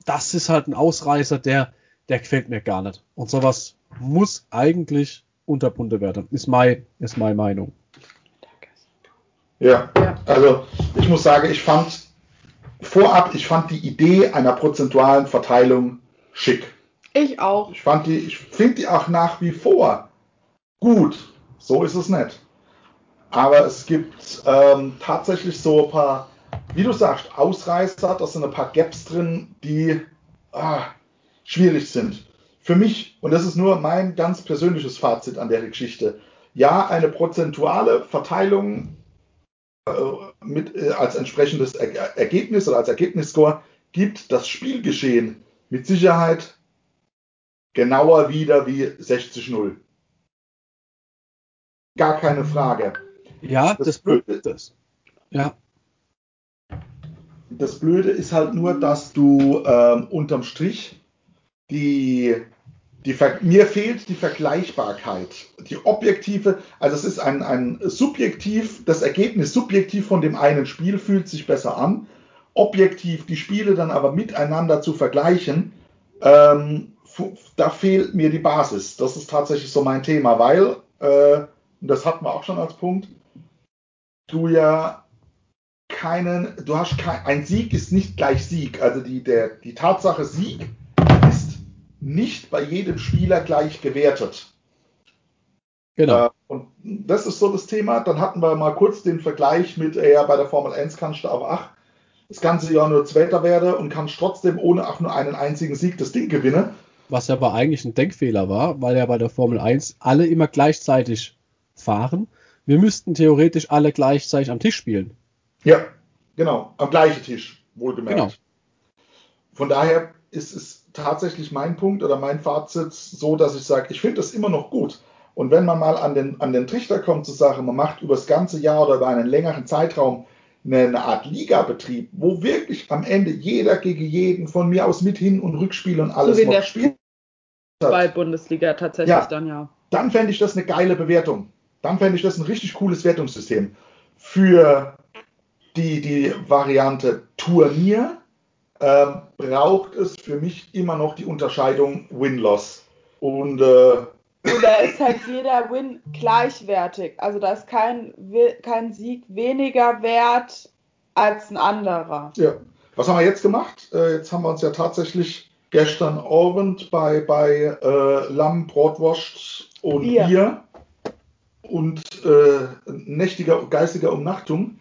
das ist halt ein Ausreißer, der, der gefällt mir gar nicht. Und sowas muss eigentlich unterbunden werden. Ist mein, ist meine Meinung. Ja. Ja. Also ich muss sagen, ich fand vorab, ich fand die Idee einer prozentualen Verteilung schick. Ich auch. Ich fand die, ich finde die auch nach wie vor gut. So ist es nicht. Aber es gibt ähm, tatsächlich so ein paar, wie du sagst, Ausreißer, da sind ein paar Gaps drin, die ah, schwierig sind. für mich, und das ist nur mein ganz persönliches Fazit an der Geschichte, ja, eine prozentuale Verteilung äh, mit, äh, als entsprechendes er Ergebnis oder als Ergebnisscore gibt das Spielgeschehen mit Sicherheit genauer wieder wie 60-0. Gar keine Frage. Ja, das, das Blöde, das, ja. Das Blöde ist halt nur, dass du ähm, unterm Strich die, die mir fehlt die Vergleichbarkeit, die objektive, also es ist ein, ein subjektiv, das Ergebnis subjektiv von dem einen Spiel fühlt sich besser an, objektiv die Spiele dann aber miteinander zu vergleichen, ähm, da fehlt mir die Basis. Das ist tatsächlich so mein Thema, weil, äh, das hatten wir auch schon als Punkt, du ja keinen, du hast kein, ein Sieg ist nicht gleich Sieg. Also die, der, die Tatsache Sieg ist nicht bei jedem Spieler gleich gewertet. Genau. Äh, und das ist so das Thema. Dann hatten wir mal kurz den Vergleich mit, äh, ja, bei der Formel 1 kannst du auch, ach, das ganze Jahr nur Zweiter werde und kannst trotzdem ohne auch nur einen einzigen Sieg das Ding gewinnen. Was ja aber eigentlich ein Denkfehler war, weil ja bei der Formel 1 alle immer gleichzeitig fahren. Wir müssten theoretisch alle gleichzeitig am Tisch spielen. Ja, genau, am gleichen Tisch, wohlgemerkt. Genau. Von daher ist es tatsächlich mein Punkt oder mein Fazit so, dass ich sage, ich finde das immer noch gut. Und wenn man mal an den, an den Trichter kommt zu sagen, man macht über das ganze Jahr oder über einen längeren Zeitraum eine, eine Art Ligabetrieb, wo wirklich am Ende jeder gegen jeden von mir aus mit Hin- und Rückspiel und alles so wie der spielt. Bei Bundesliga tatsächlich ja, dann ja. Dann fände ich das eine geile Bewertung. Dann fände ich das ein richtig cooles Wertungssystem. Für die, die Variante Turnier ähm, braucht es für mich immer noch die Unterscheidung Win-Loss. Und äh, da ist halt jeder Win gleichwertig. Also da ist kein, kein Sieg weniger wert als ein anderer. Ja. Was haben wir jetzt gemacht? Äh, jetzt haben wir uns ja tatsächlich gestern Abend bei, bei äh, Lamm, Bratwurst und Bier, Bier und äh, nächtiger geistiger Umnachtung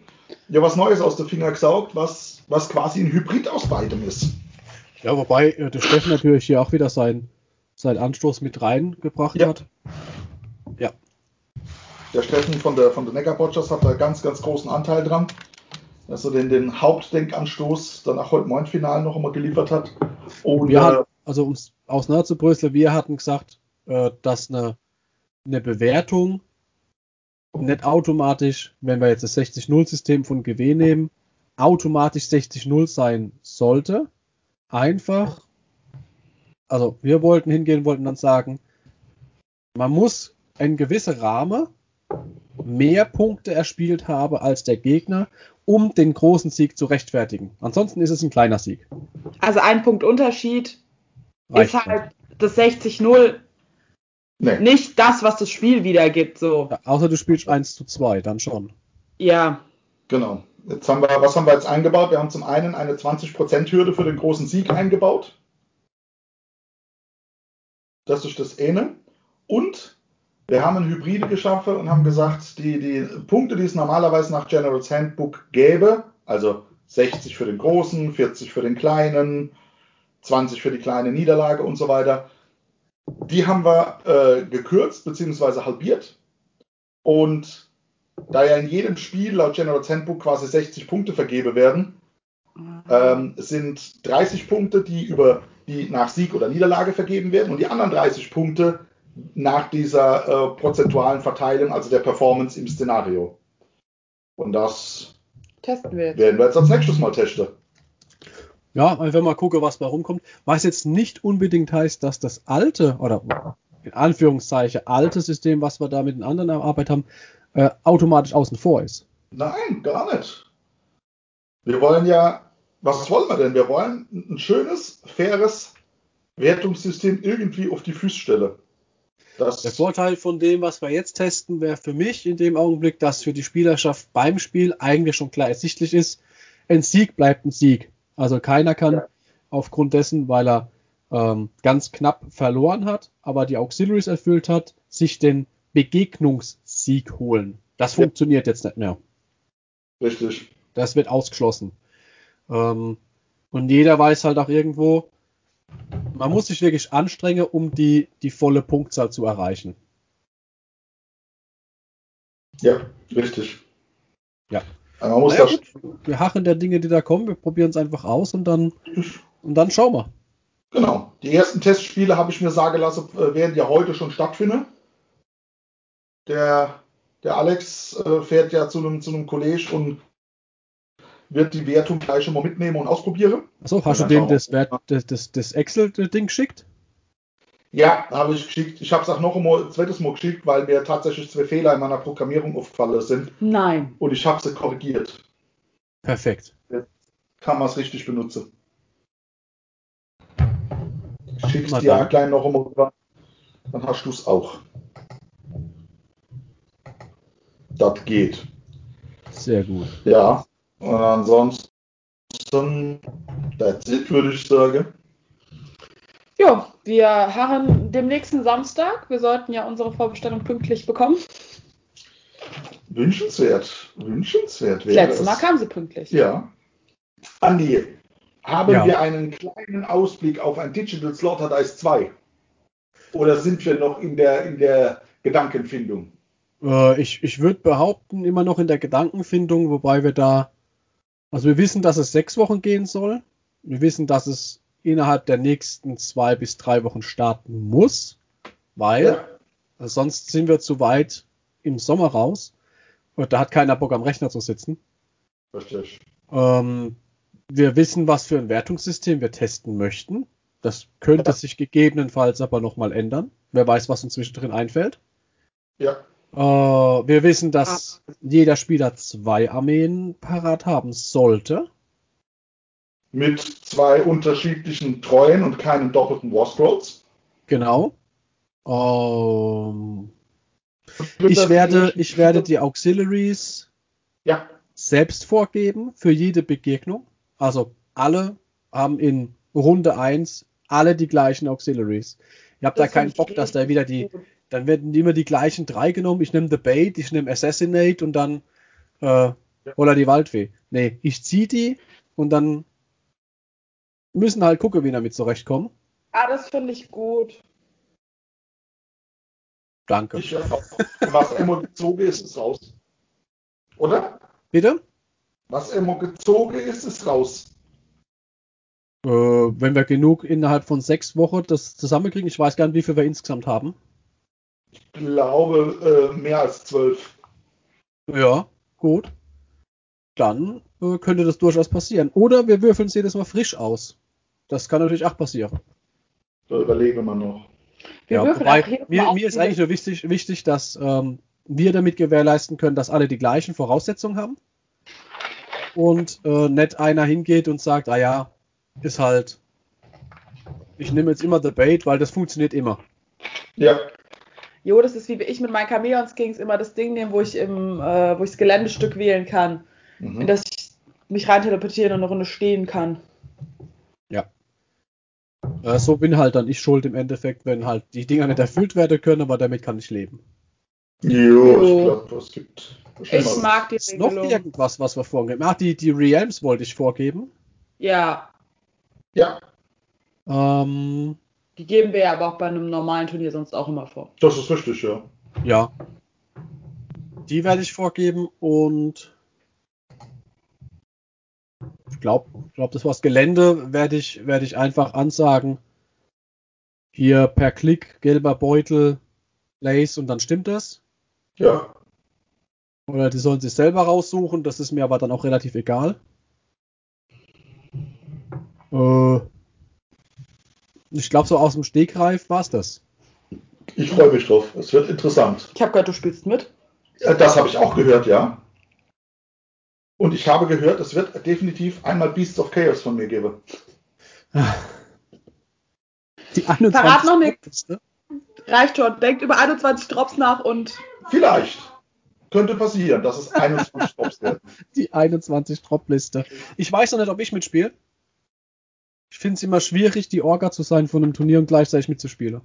ja was Neues aus der Finger gesaugt, was, was quasi ein Hybrid aus beidem ist. Ja, wobei äh, der Steffen natürlich hier auch wieder sein, seinen Anstoß mit reingebracht ja. hat. Ja. Der Steffen von der, von der Neckarbotschaft hat da ganz, ganz großen Anteil dran. Also den, den Hauptdenkanstoß dann auch heute Morgen Final noch einmal geliefert hat. Und, wir hatten, also um es auseinanderzubröseln, wir hatten gesagt, äh, dass eine, eine Bewertung nicht automatisch, wenn wir jetzt das 60-0-System von GW nehmen, automatisch 60-0 sein sollte. Einfach, also wir wollten hingehen, wollten dann sagen, man muss ein gewisser Rahmen mehr Punkte erspielt haben als der Gegner, um den großen Sieg zu rechtfertigen. Ansonsten ist es ein kleiner Sieg. Also ein Punkt Unterschied Reicht ist halt das 60-0 Nee. Nicht das, was das Spiel wiedergibt, so. Ja, außer du spielst 1 zu 2, dann schon. Ja. Genau. Jetzt haben wir, was haben wir jetzt eingebaut? Wir haben zum einen eine 20%-Hürde für den großen Sieg eingebaut. Das ist das eine. Und wir haben ein Hybride geschaffen und haben gesagt, die, die Punkte, die es normalerweise nach General's Handbook gäbe, also 60 für den Großen, 40 für den Kleinen, 20 für die kleine Niederlage und so weiter, die haben wir äh, gekürzt bzw. halbiert. Und da ja in jedem Spiel laut General Handbook quasi 60 Punkte vergeben werden, ähm, sind 30 Punkte, die über die nach Sieg oder Niederlage vergeben werden und die anderen 30 Punkte nach dieser äh, prozentualen Verteilung, also der Performance im Szenario. Und das testen wir jetzt. werden wir jetzt als nächstes Mal testen. Ja, einfach mal gucken, was da rumkommt. Was jetzt nicht unbedingt heißt, dass das alte oder in Anführungszeichen alte System, was wir da mit den anderen erarbeitet haben, äh, automatisch außen vor ist. Nein, gar nicht. Wir wollen ja, was wollen wir denn? Wir wollen ein schönes, faires Wertungssystem irgendwie auf die Füße stellen. Das Der Vorteil von dem, was wir jetzt testen, wäre für mich in dem Augenblick, dass für die Spielerschaft beim Spiel eigentlich schon klar ersichtlich ist, ein Sieg bleibt ein Sieg. Also keiner kann ja. aufgrund dessen, weil er ähm, ganz knapp verloren hat, aber die Auxiliaries erfüllt hat, sich den Begegnungssieg holen. Das ja. funktioniert jetzt nicht mehr. Richtig. Das wird ausgeschlossen. Ähm, und jeder weiß halt auch irgendwo, man muss sich wirklich anstrengen, um die, die volle Punktzahl zu erreichen. Ja, richtig. Ja. Aber man muss Naja, gut. Wir hachen der Dinge, die da kommen, wir probieren es einfach aus und dann, und dann schauen wir. genau. Die ersten Testspiele habe ich mir sagen lassen, äh, werden ja heute schon stattfinden. Der, der Alex äh, fährt ja zu einem, zu einem College und wird die Wertung gleich schon mal mitnehmen und ausprobieren. Achso, hast du dem das, das, das, das Excel-Ding geschickt? Ja, habe ich geschickt. Ich habe es auch noch einmal, ein zweites Mal geschickt, weil mir tatsächlich zwei Fehler in meiner Programmierung aufgefallen sind Nein. und ich habe sie korrigiert. Perfekt. Kann man es richtig benutzen. Ich schicke Na es dir dann. ein klein noch einmal rüber. Dann hast du es auch. Das geht. Sehr gut. Ja. Und ansonsten, that's it, würde ich sagen. Ja, wir harren dem nächsten Samstag. Wir sollten ja unsere Vorbestellung pünktlich bekommen. Wünschenswert. Wünschenswert Das wäre letzte es. Mal kam sie pünktlich. Ja. Andi, haben Ja. wir einen kleinen Ausblick auf ein Digital Slaughter Dice 2? Oder sind wir noch in der, in der Gedankenfindung? Äh, ich ich würde behaupten, immer noch in der Gedankenfindung, wobei wir da, also wir wissen, dass es sechs Wochen gehen soll. Wir wissen, dass es innerhalb der nächsten zwei bis drei Wochen starten muss, weil sonst sind wir zu weit im Sommer raus. Und da hat keiner Bock am Rechner zu sitzen. Richtig. Ähm, wir wissen, was für ein Wertungssystem wir testen möchten. Das könnte Ja. sich gegebenenfalls aber nochmal ändern. Wer weiß, was uns zwischendrin einfällt. Ja. Äh, wir wissen, dass jeder Spieler zwei Armeen parat haben sollte. Mit zwei unterschiedlichen Treuen und keinen doppelten War Scrolls. Genau. Ähm, ich, werde, ich werde die Auxiliaries Ja, selbst vorgeben für jede Begegnung. Also alle haben in Runde 1 alle die gleichen Auxiliaries. Ihr habt da keinen ich Bock, dass da wieder die, dann werden immer die gleichen drei genommen. Ich nehme The Bait, ich nehme Assassinate und dann äh, oder die Waldfee. Nee, ich ziehe die und dann müssen halt gucken, wie damit zurechtkommen. Ah, das finde ich gut. Danke. ich. Was immer gezogen ist, ist raus. Oder? Bitte? Was immer gezogen ist, ist raus. Äh, wenn wir genug innerhalb von sechs Wochen das zusammenkriegen, ich weiß gar nicht, wie viel wir insgesamt haben. Ich glaube, äh, mehr als zwölf. Ja, gut. Dann äh, könnte das durchaus passieren. Oder wir würfeln es jedes Mal frisch aus. Das kann natürlich auch passieren. Da überlegen wir noch. Wir ja, wobei, mir, mir ist eigentlich nur wichtig, wichtig dass ähm, wir damit gewährleisten können, dass alle die gleichen Voraussetzungen haben. Und äh, nicht einer hingeht und sagt, ah ja, ist halt, ich nehme jetzt immer The Bait, weil das funktioniert immer. Ja, Jo, das ist wie ich mit meinen Chameleons Kings immer das Ding nehmen, wo ich im, äh, wo ich das Geländestück wählen kann, mhm. in das ich mich rein teleportieren und eine Runde stehen kann. Äh, so bin halt dann ich schuld im Endeffekt, wenn halt die Dinger nicht erfüllt werden können, aber damit kann ich leben. Jo, ich glaube, es gibt. Ich mag die Ist noch Regelung. irgendwas, was wir vorgeben? Ach, die, die Realms wollte ich vorgeben. Ja, Ja, Ähm, die geben wir ja aber auch bei einem normalen Turnier sonst auch immer vor. das ist richtig, ja. ja. Die werde ich vorgeben und glaube, glaub, das war's. Gelände werde ich, werde ich einfach ansagen. Hier per Klick, gelber Beutel, Lace und dann stimmt das. Ja, Oder die sollen sich selber raussuchen, das ist mir aber dann auch relativ egal. Äh, ich glaube, so aus dem Stegreif war's das. ich freue mich drauf. Es wird interessant. Ich habe gehört, du spielst mit. Das habe ich auch gehört, ja. Und ich habe gehört, es wird definitiv einmal Beasts of Chaos von mir geben. Die 21 Verrat noch nichts. Reicht schon. Denkt über 21 Drops nach und Vielleicht. Könnte passieren, dass es 21 Drops werden. Die 21 Drop-Liste. Ich weiß noch nicht, ob ich mitspiele. Ich finde es immer schwierig, die Orga zu sein von einem Turnier und gleichzeitig mitzuspielen.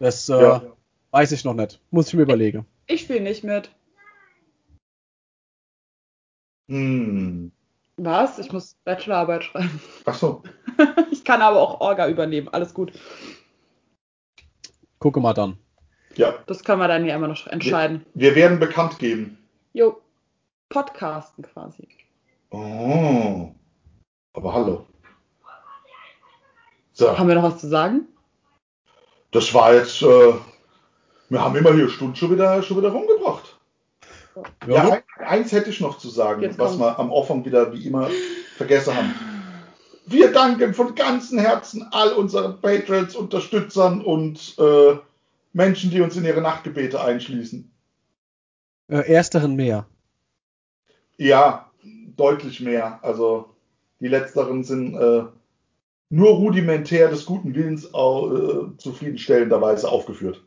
Das äh, Ja. weiß ich noch nicht. Muss ich mir überlegen. ich spiele nicht mit. Hm. Was? Ich muss Bachelorarbeit schreiben. Ach so. ich kann aber auch Orga übernehmen. Alles gut. Gucke mal dann. Ja. Das können wir dann ja immer noch entscheiden. Wir, wir werden bekannt geben. Jo. Podcasten quasi. Oh. Aber hallo. So. Haben wir noch was zu sagen? Das war jetzt. Äh, wir haben immer hier Stunden schon wieder, schon wieder rumgebracht. Ja, ja eins hätte ich noch zu sagen, jetzt was wir am Anfang wieder wie immer vergessen haben. Wir danken von ganzem Herzen all unseren Patrons, Unterstützern und äh, Menschen, die uns in ihre Nachtgebete einschließen. Äh, ersteren mehr. Ja, deutlich mehr. Also die letzteren sind äh, nur rudimentär des guten Willens äh, zufriedenstellenderweise aufgeführt.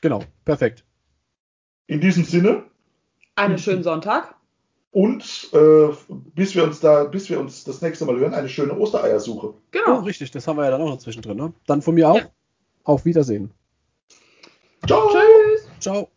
Genau, perfekt. In diesem Sinne. Einen schönen Sonntag. Und äh, bis wir uns da, bis wir uns das nächste Mal hören, eine schöne Ostereiersuche. Genau. Oh, richtig, das haben wir ja dann auch noch zwischendrin. Ne? Dann von mir auch. Ja. Auf Wiedersehen. Ciao. Tschüss. Ciao.